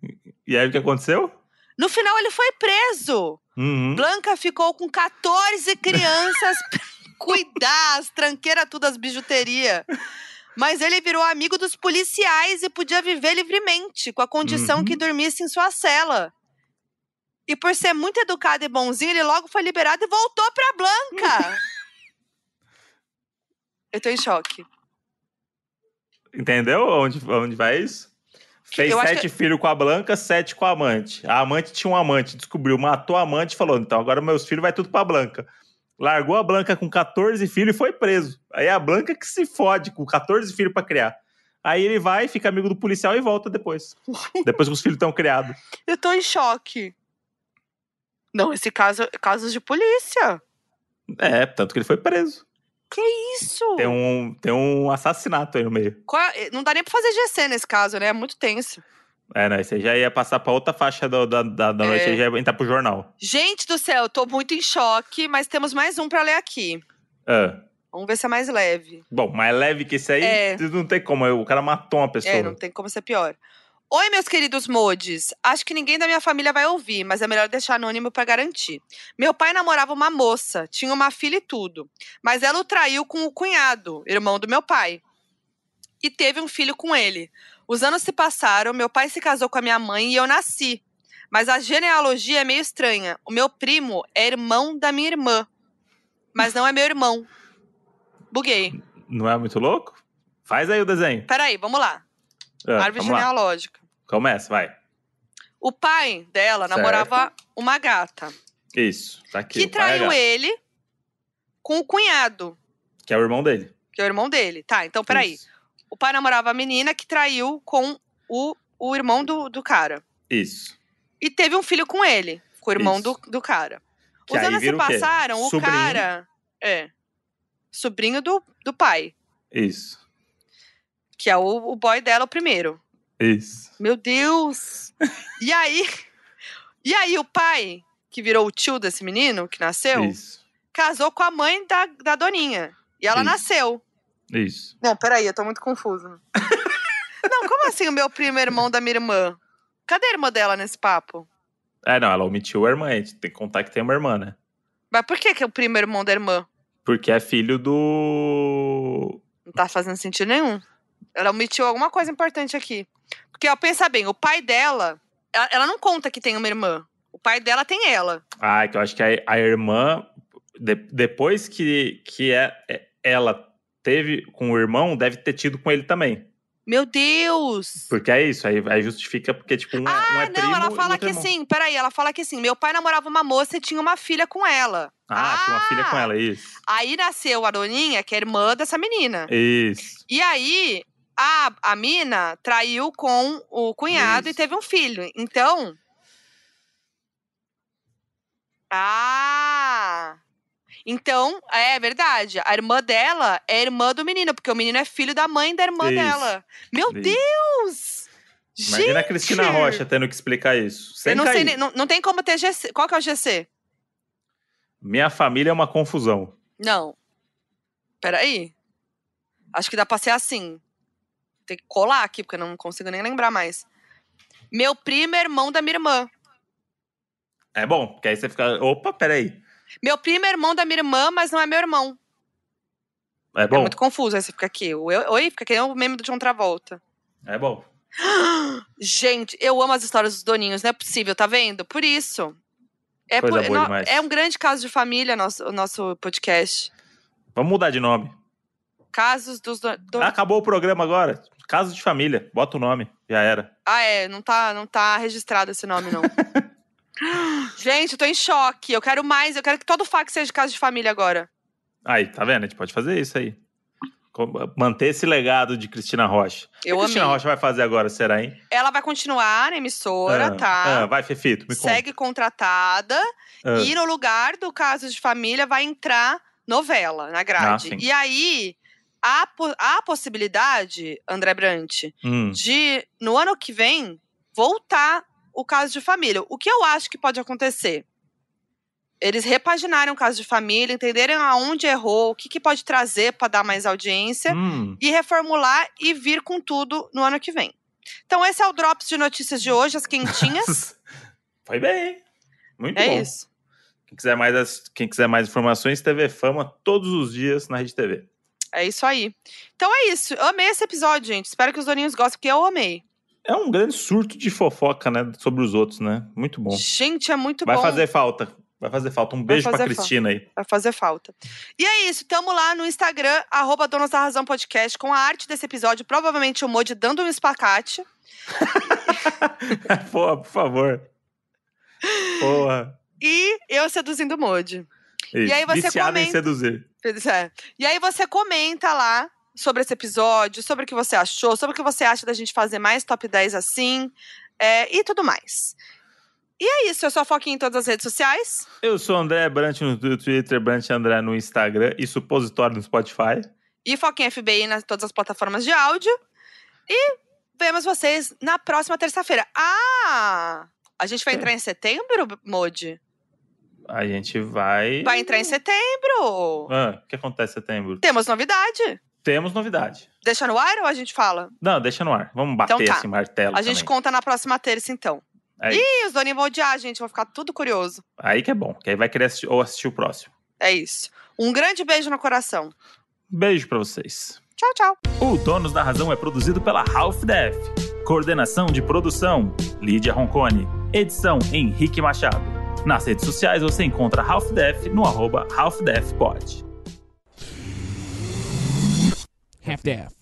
[SPEAKER 1] E aí o que aconteceu?
[SPEAKER 2] No final, ele foi preso.
[SPEAKER 1] Uhum.
[SPEAKER 2] Blanca ficou com 14 crianças pra cuidar, as tranqueiras tudo, as bijuterias. Mas ele virou amigo dos policiais e podia viver livremente, com a condição
[SPEAKER 1] Uhum.
[SPEAKER 2] que dormisse em sua cela. E por ser muito educado e bonzinho, ele logo foi liberado e voltou pra Blanca. Eu tô em choque.
[SPEAKER 1] Entendeu onde, onde vai isso? Fez
[SPEAKER 2] eu
[SPEAKER 1] sete
[SPEAKER 2] que-
[SPEAKER 1] filhos com a Blanca, sete com a amante. A amante tinha um amante, descobriu, matou a amante e falou: então agora meus filhos vai tudo pra Blanca. Largou a Blanca com 14 filhos e foi preso. Aí é a Blanca que se fode com 14 filhos pra criar. Aí ele vai, fica amigo do policial e volta depois. depois que os filhos estão criados.
[SPEAKER 2] Eu tô em choque. Não, esse caso é casos de polícia.
[SPEAKER 1] É, tanto que ele foi preso.
[SPEAKER 2] Que isso?
[SPEAKER 1] Tem um, tem um assassinato aí no meio.
[SPEAKER 2] Qual é- Não dá nem pra fazer GC nesse caso, né? É muito tenso.
[SPEAKER 1] É, não, aí já ia passar pra outra faixa do- da, da, da noite,
[SPEAKER 2] É.
[SPEAKER 1] aí já ia entrar pro jornal.
[SPEAKER 2] Gente do céu, eu tô muito em choque, mas temos mais um pra ler aqui.
[SPEAKER 1] Ah,
[SPEAKER 2] Vamos ver se é mais leve.
[SPEAKER 1] bom, mais leve que esse aí,
[SPEAKER 2] É.
[SPEAKER 1] não tem como. O cara matou uma pessoa.
[SPEAKER 2] É, não tem como ser pior. Oi, meus queridos modes. Acho que ninguém da minha família vai ouvir, mas é melhor deixar anônimo pra garantir. Meu pai namorava uma moça, tinha uma filha e tudo. Mas ela o traiu com o cunhado, irmão do meu pai. E teve um filho com ele. Os anos se passaram, meu pai se casou com a minha mãe e eu nasci. Mas a genealogia é meio estranha. O meu primo é irmão da minha irmã. Mas não é meu irmão. Buguei.
[SPEAKER 1] Não é muito louco? Faz aí o desenho.
[SPEAKER 2] Peraí, vamos lá.
[SPEAKER 1] Ah,
[SPEAKER 2] Árvore
[SPEAKER 1] vamos lá.
[SPEAKER 2] genealógica.
[SPEAKER 1] Começa, vai.
[SPEAKER 2] O pai dela
[SPEAKER 1] Certo.
[SPEAKER 2] namorava uma gata
[SPEAKER 1] Isso, tá aqui.
[SPEAKER 2] que
[SPEAKER 1] é
[SPEAKER 2] traiu
[SPEAKER 1] gato,
[SPEAKER 2] ele com o cunhado,
[SPEAKER 1] Que é o irmão dele.
[SPEAKER 2] que é o irmão dele. Tá, então peraí.
[SPEAKER 1] Isso.
[SPEAKER 2] O pai namorava a menina que traiu com o, o irmão do, do cara.
[SPEAKER 1] Isso.
[SPEAKER 2] E teve um filho com ele, com o irmão
[SPEAKER 1] Isso.
[SPEAKER 2] do, do cara.
[SPEAKER 1] Que
[SPEAKER 2] Os anos se
[SPEAKER 1] o
[SPEAKER 2] passaram, o
[SPEAKER 1] Sobrinho.
[SPEAKER 2] cara. É. Sobrinho do, do pai,
[SPEAKER 1] Isso.
[SPEAKER 2] que é o, o boy dela, o primeiro.
[SPEAKER 1] Isso.
[SPEAKER 2] Meu Deus! e aí. E aí, o pai, que virou o tio desse menino, que nasceu,
[SPEAKER 1] Isso.
[SPEAKER 2] casou com a mãe da, da Doninha. E ela
[SPEAKER 1] Isso.
[SPEAKER 2] nasceu.
[SPEAKER 1] Isso.
[SPEAKER 2] Não, peraí, eu tô muito confusa. Não, como assim o meu primo é irmão da minha irmã? Cadê a irmã dela nesse papo?
[SPEAKER 1] É, não, ela omitiu a irmã. A gente tem que contar que tem uma irmã, né?
[SPEAKER 2] Mas por que, que é o primo é irmão da irmã?
[SPEAKER 1] Porque é filho do.
[SPEAKER 2] Não tá fazendo sentido nenhum. Ela omitiu alguma coisa importante aqui. Porque, ó, pensa bem, o pai dela. Ela, ela não conta que tem uma irmã. O pai dela tem ela.
[SPEAKER 1] Ah, que eu acho que a, a irmã, de- depois que, que é, é- ela teve com o irmão, deve ter tido com ele também.
[SPEAKER 2] Meu Deus!
[SPEAKER 1] Porque é isso, aí, aí justifica porque, tipo, um, é, um é
[SPEAKER 2] Ah,
[SPEAKER 1] primo
[SPEAKER 2] não, ela
[SPEAKER 1] e
[SPEAKER 2] fala que
[SPEAKER 1] irmão.
[SPEAKER 2] sim. Peraí, ela fala que sim. Meu pai namorava uma moça e tinha uma filha com ela.
[SPEAKER 1] Ah, tinha uma filha com ela, isso.
[SPEAKER 2] Aí nasceu a Doninha, que é irmã dessa menina.
[SPEAKER 1] Isso.
[SPEAKER 2] E aí, a, a mina traiu com o cunhado e
[SPEAKER 1] Isso.
[SPEAKER 2] teve um filho. Então. Ah! Então, é verdade. A irmã dela é irmã do menino, porque o menino é filho da mãe da irmã
[SPEAKER 1] Isso.
[SPEAKER 2] dela. Meu
[SPEAKER 1] Isso.
[SPEAKER 2] Deus!
[SPEAKER 1] Imagina a Cristina
[SPEAKER 2] Gente!
[SPEAKER 1] Rocha tendo que explicar isso. Sem
[SPEAKER 2] Eu não, sei,
[SPEAKER 1] cair.
[SPEAKER 2] não, não tem como ter GC. Qual que é o GC?
[SPEAKER 1] Minha família é uma confusão.
[SPEAKER 2] Não. Peraí. Acho que dá pra ser assim. Tem que colar aqui, porque eu não consigo nem lembrar mais. Meu primo é irmão da minha irmã.
[SPEAKER 1] É bom, porque aí você fica. Opa, peraí.
[SPEAKER 2] Meu primo é irmão da minha irmã, mas não é meu irmão.
[SPEAKER 1] É
[SPEAKER 2] É
[SPEAKER 1] bom.
[SPEAKER 2] muito confuso. Aí você fica aqui. Oi, fica que nem o meme do John Travolta.
[SPEAKER 1] É bom.
[SPEAKER 2] Gente, eu amo as histórias dos doninhos, não é possível, tá vendo? Por isso. É, por-
[SPEAKER 1] demais.
[SPEAKER 2] é um grande caso de família nosso, o nosso podcast.
[SPEAKER 1] Vamos mudar de nome.
[SPEAKER 2] Casos dos. Do... do-
[SPEAKER 1] Ah, acabou o programa agora. Caso de família. Bota o nome. Já era.
[SPEAKER 2] Ah, é, não tá, não tá registrado esse nome, não. Gente, eu tô em choque. Eu quero mais, eu quero que todo fax seja de caso de família agora.
[SPEAKER 1] Aí, tá vendo? A gente pode fazer isso aí. Manter esse legado de Cristina Rocha. O
[SPEAKER 2] Eu
[SPEAKER 1] que a Cristina. Rocha vai fazer agora, será, hein?
[SPEAKER 2] Ela vai continuar na emissora,
[SPEAKER 1] Ah,
[SPEAKER 2] tá?
[SPEAKER 1] ah, vai, Fefito, me conta.
[SPEAKER 2] Segue contratada.
[SPEAKER 1] Ah.
[SPEAKER 2] E no lugar do caso de família vai entrar novela na grade.
[SPEAKER 1] Ah,
[SPEAKER 2] e aí, há, há possibilidade, André Brant,
[SPEAKER 1] Hum.
[SPEAKER 2] de, no ano que vem, voltar o caso de família. O que eu acho que pode acontecer? Eles repaginarem o caso de família, entenderem aonde errou, o que, que pode trazer para dar mais audiência,
[SPEAKER 1] Hum.
[SPEAKER 2] e reformular e vir com tudo no ano que vem. Então, esse é o Drops de Notícias de hoje, as quentinhas.
[SPEAKER 1] Foi bem. Muito
[SPEAKER 2] É
[SPEAKER 1] bom.
[SPEAKER 2] isso.
[SPEAKER 1] Quem quiser, mais, quem quiser mais informações, TV Fama todos os dias na Rede TV.
[SPEAKER 2] É isso aí. Então é isso. Eu amei esse episódio, gente. Espero que os doninhos gostem, porque eu amei.
[SPEAKER 1] É um grande surto de fofoca, né? Sobre os outros, né? Muito bom.
[SPEAKER 2] Gente, é muito
[SPEAKER 1] Vai
[SPEAKER 2] bom.
[SPEAKER 1] fazer falta. Vai fazer falta. Um beijo pra Cristina aí.
[SPEAKER 2] Vai fazer falta. E é isso. Tamo lá no Instagram, arroba Donas da Razão Podcast, com a arte desse episódio. Provavelmente o Modi dando um espacate.
[SPEAKER 1] Porra, por favor. Porra.
[SPEAKER 2] E eu seduzindo o Modi. E aí você
[SPEAKER 1] Viciada em
[SPEAKER 2] comenta.
[SPEAKER 1] seduzir.
[SPEAKER 2] Pois é. E aí você comenta lá sobre esse episódio, sobre o que você achou, sobre o que você acha da gente fazer mais top 10 assim, é, e tudo mais. E é isso, eu sou a Foquinha em todas as redes sociais.
[SPEAKER 1] Eu sou André Brant no Twitter, Brant André no Instagram e Supositório no Spotify.
[SPEAKER 2] E Foquinha FBI nas todas as plataformas de áudio. E vemos vocês na próxima terça-feira. Ah! A gente vai entrar em setembro, Modi?
[SPEAKER 1] A gente vai.
[SPEAKER 2] Vai entrar em setembro!
[SPEAKER 1] Ah, o que acontece em setembro?
[SPEAKER 2] Temos novidade.
[SPEAKER 1] Temos novidade.
[SPEAKER 2] Deixa no ar ou a gente fala?
[SPEAKER 1] Não, deixa no ar. Vamos bater
[SPEAKER 2] Então tá.
[SPEAKER 1] esse martelo.
[SPEAKER 2] A gente
[SPEAKER 1] também.
[SPEAKER 2] conta na próxima terça, então.
[SPEAKER 1] É
[SPEAKER 2] Ih, os doninhos vão odiar, gente. Vão ficar tudo curioso.
[SPEAKER 1] Aí que é bom, que aí vai querer assistir, ou assistir o próximo.
[SPEAKER 2] É isso. Um grande beijo no coração.
[SPEAKER 1] Beijo pra vocês.
[SPEAKER 2] Tchau, tchau.
[SPEAKER 1] O Donos da Razão é produzido pela Half Def. Coordenação de produção: Lídia Roncone. Edição: Henrique Machado. Nas redes sociais você encontra Half Def no arroba Half Def Pod.
[SPEAKER 13] Half-Death.